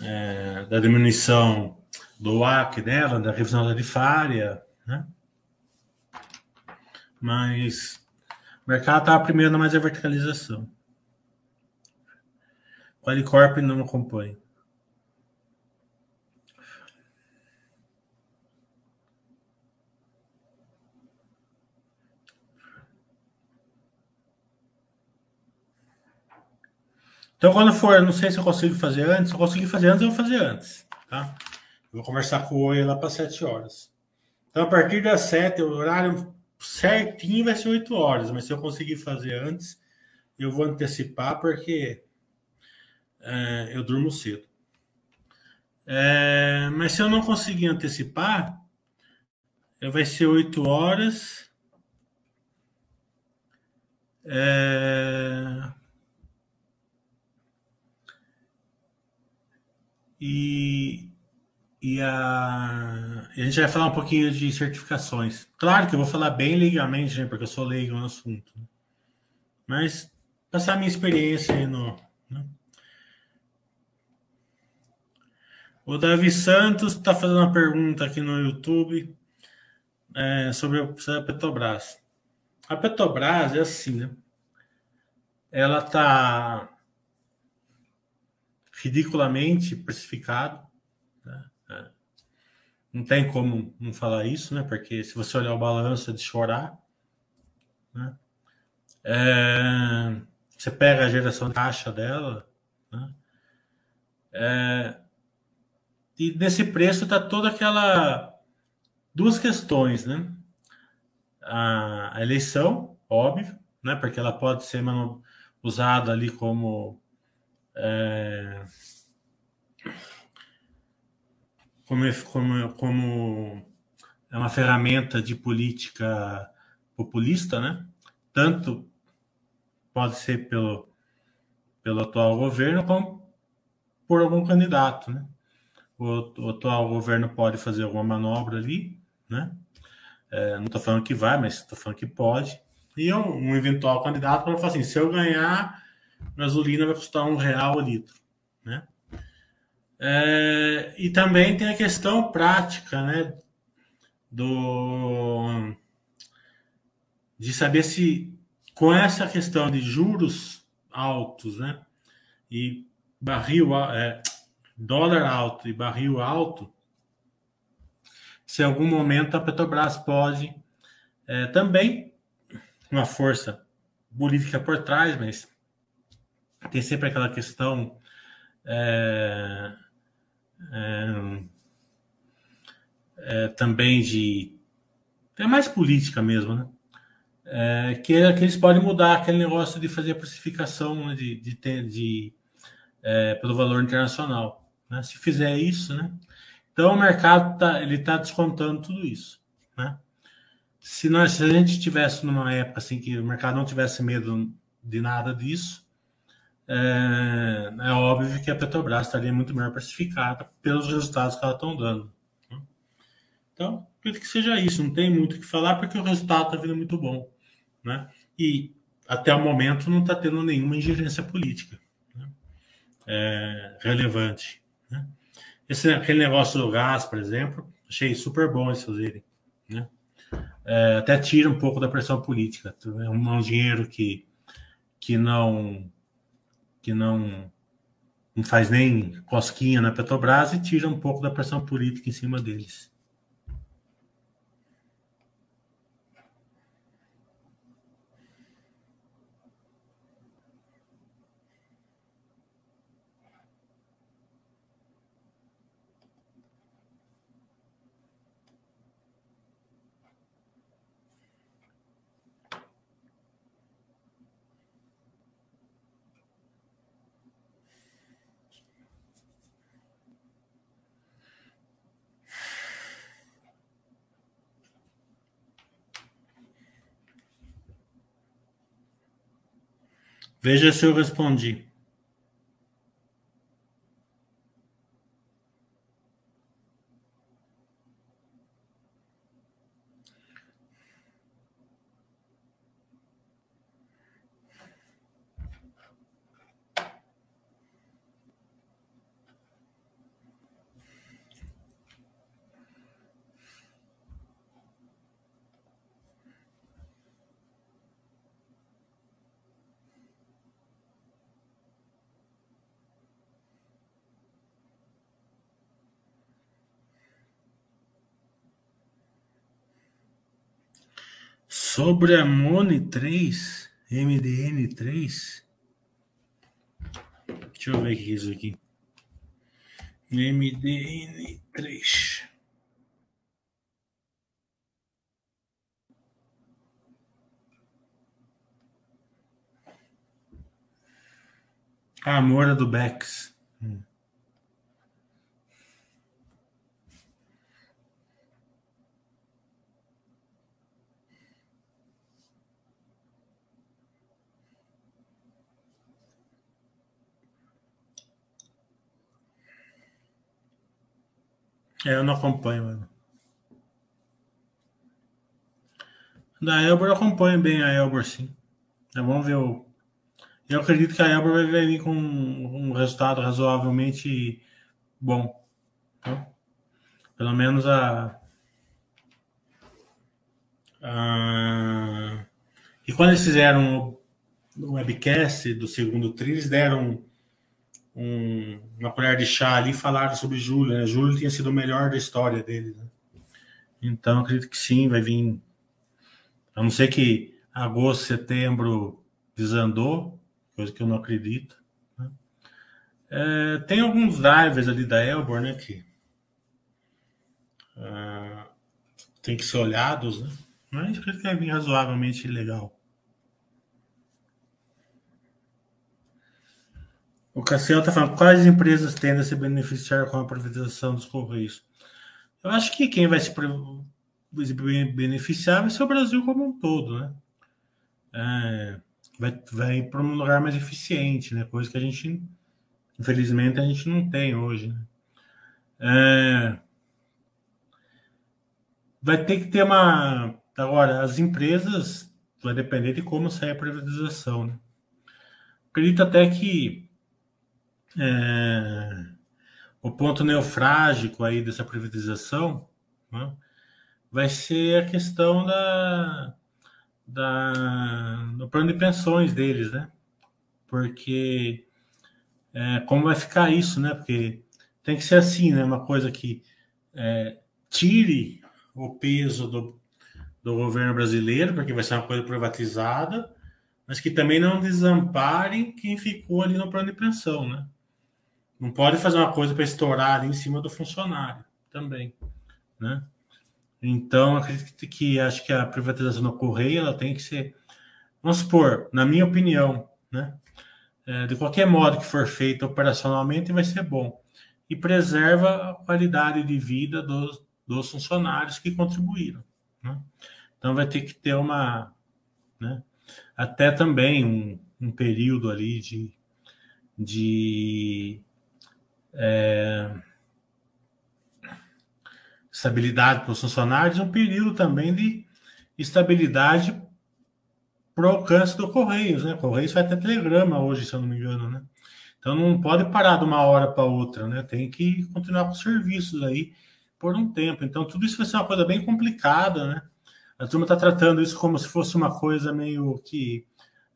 é, da diminuição do AC dela, da revisão tarifária, né? Mas o mercado estava primeiro mais a verticalização. Qualicorp não acompanha. Então, quando for, não sei se eu consigo fazer antes, se eu conseguir fazer antes, eu vou fazer antes, tá? Eu vou conversar com o Oi lá para 7 horas. Então, a partir das 7, o horário certinho vai ser 8 horas, mas se eu conseguir fazer antes, eu vou antecipar porque é, eu durmo cedo. É, mas se eu não conseguir antecipar, vai ser 8 horas. É, E, e a, a gente vai falar um pouquinho de certificações. Claro que eu vou falar bem legalmente, né, porque eu sou leigo no assunto. Né? Mas passar minha experiência aí no. Né? O Davi Santos está fazendo uma pergunta aqui no YouTube é, sobre a Petrobras. A Petrobras é assim, né? Ela está ridiculamente precificado. Né? É. Não tem como não falar isso, né? Porque se você olhar o balanço é de chorar. Né? É, você pega a geração de caixa dela, né? É, e nesse preço está toda aquela duas questões, né? A, a, eleição, óbvio, né? Porque ela pode ser usada ali como é, como, como, como é uma ferramenta de política populista, né? Tanto pode ser pelo, pelo atual governo como por algum candidato, né? O, o atual governo pode fazer alguma manobra ali, né? É, não estou falando que vai, mas estou falando que pode. E um, um eventual candidato pode falar assim: se eu ganhar, gasolina vai custar um real o litro, né? É, e também tem a questão prática, né? Do de saber se com essa questão de juros altos, né? E barril, é, dólar alto e barril alto, se em algum momento a Petrobras pode é, também uma força política por trás, mas tem sempre aquela questão é, é, é, também de é mais política mesmo, né? É, que, que eles podem mudar aquele negócio de fazer a precificação né, de, de, de, é, pelo valor internacional. Né? Se fizer isso, né? Então o mercado tá, ele está descontando tudo isso, né? Se nós, se a gente estivesse numa época assim que o mercado não tivesse medo de nada disso, é, é óbvio que a Petrobras estaria muito melhor precificada pelos resultados que ela estão dando. Né? Então, acredito que seja isso. Não tem muito o que falar porque o resultado está vindo muito bom, né? E até o momento não está tendo nenhuma ingerência política né? é, relevante. Né? Esse, aquele negócio do gás, por exemplo, achei super bom eles fazerem. Né? É, até tira um pouco da pressão política. É um, um dinheiro que, que não que não, não faz nem cosquinha na Petrobras e tira um pouco da pressão política em cima deles. Veja se eu respondi. Sobre a Mone 3, MDN3. Deixa eu ver o que é isso aqui. MDN3. A Amora do Bex. É, eu não acompanho, mano. Da Elbor eu acompanho bem a Elbor, sim. É, vamos ver o. Eu acredito que a Elbor vai vir com um resultado razoavelmente bom. Então, pelo menos a, a. E quando eles fizeram o webcast do segundo tri, eles deram um, uma colher de chá ali falaram sobre Júlio, né? Júlio tinha sido o melhor da história dele. Né? Então, acredito que sim, vai vir. A não ser que agosto, setembro desandou, coisa que eu não acredito. Né? É, tem alguns drivers ali da Elbor, né? Que uh, tem que ser olhados, né? Mas acredito que vai vir razoavelmente legal. O Cassiel está falando quais empresas tendem a se beneficiar com a privatização dos Correios. Eu acho que quem vai se beneficiar vai ser o Brasil como um todo, né? É, vai, vai para um lugar mais eficiente, né? Coisa que a gente, infelizmente, a gente não tem hoje. Né? É, vai ter que ter uma. Agora, as empresas vai depender de como sair a privatização, né? Acredito até que é, o ponto neofrágico aí dessa privatização né, vai ser a questão da, da, do plano de pensões deles, né? Porque é, como vai ficar isso, né? Porque tem que ser assim, né? Uma coisa que é, tire o peso do, do governo brasileiro, porque vai ser uma coisa privatizada, mas que também não desampare quem ficou ali no plano de pensão, né? Não pode fazer uma coisa para estourar ali em cima do funcionário também, né? Então, acredito que acho que a privatização do ela tem que ser, vamos supor, na minha opinião, né? É, de qualquer modo que for feito operacionalmente, vai ser bom. E preserva a qualidade de vida dos, dos funcionários que contribuíram. Né? Então, vai ter que ter uma. Né? Até também um, um período ali de, de é, estabilidade para os funcionários, um período também de estabilidade para o alcance do Correios, né? Correios vai até telegrama hoje, se eu não me engano, né? Então não pode parar de uma hora para outra, né? Tem que continuar com os serviços aí por um tempo. Então tudo isso vai ser uma coisa bem complicada, né? A turma está tratando isso como se fosse uma coisa meio que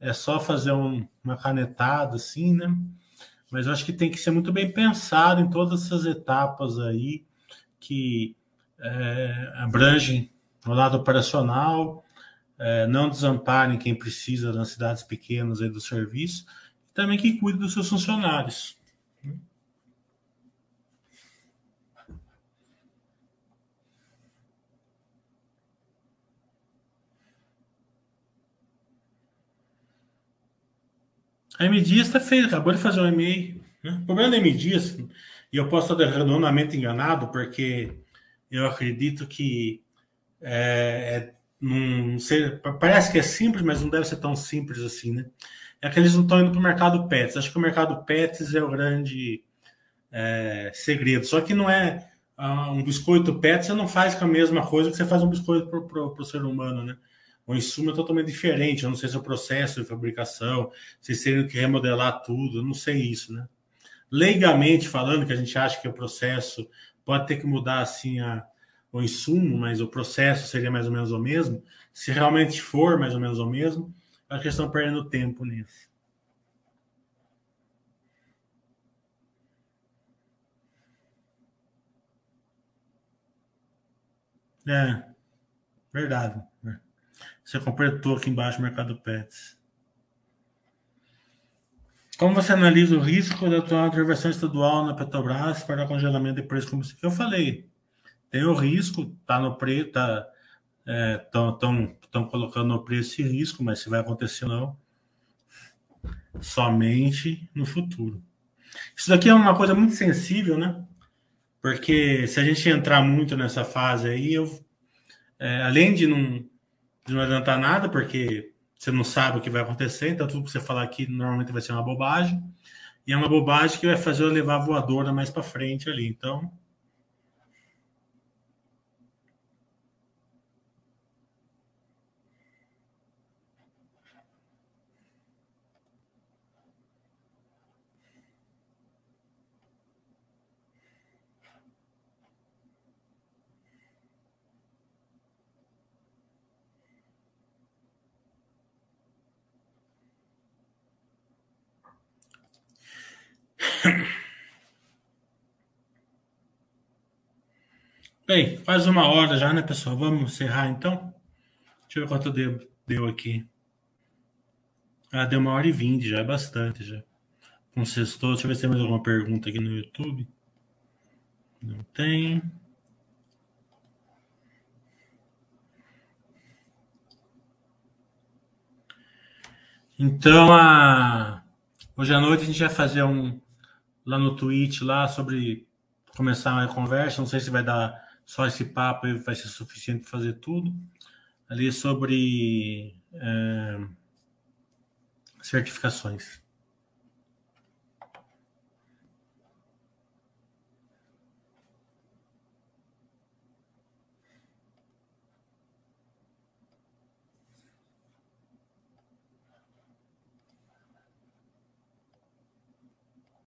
é só fazer um, uma canetada, assim, né? Mas eu acho que tem que ser muito bem pensado em todas essas etapas aí que é, abrangem o lado operacional, é, não desamparem quem precisa nas cidades pequenas aí do serviço, e também que cuide dos seus funcionários. A M Dias tá acabou de fazer um e-mail. Né? O problema da M Dias, e eu posso estar redondamente enganado, porque eu acredito que é, é, não sei, parece que é simples, mas não deve ser tão simples assim, né? É que eles não estão indo para o mercado Pets. Acho que o mercado Pets é o grande é, segredo. Só que não é uh, um biscoito Pets, você não faz com a mesma coisa que você faz um biscoito para o ser humano, né? O insumo é totalmente diferente. Eu não sei se é o processo de fabricação, se teriam que remodelar tudo, eu não sei isso, né? Legalmente falando, que a gente acha que o processo pode ter que mudar assim a, o insumo, mas o processo seria mais ou menos o mesmo. Se realmente for mais ou menos o mesmo, a questão perdendo tempo nisso. É, verdade. Você completou aqui embaixo o mercado Pets. Como você analisa o risco da atual intervenção estadual na Petrobras para congelamento de preço combustível? Eu falei, tem o risco, tá no preço, tá, é, colocando no preço esse risco, mas se vai acontecer não, somente no futuro. Isso daqui é uma coisa muito sensível, né? Porque se a gente entrar muito nessa fase aí, eu, é, além de não não adiantar nada, porque você não sabe o que vai acontecer, então tudo que você falar aqui normalmente vai ser uma bobagem. E é uma bobagem que vai fazer eu levar a voadora mais para frente ali. Então, [COUGHS] Bem, faz uma hora já, né, pessoal? Vamos encerrar então? Deixa eu ver quanto deu, deu aqui. Ah, deu uma hora e vinte, já é bastante já. Um sexto, deixa eu ver se tem mais alguma pergunta aqui no YouTube. Não tem. Então, a... hoje à noite a gente vai fazer um, lá no Twitch lá sobre começar uma conversa. Não sei se vai dar só esse papo aí vai ser suficiente para fazer tudo. Ali sobre é, certificações.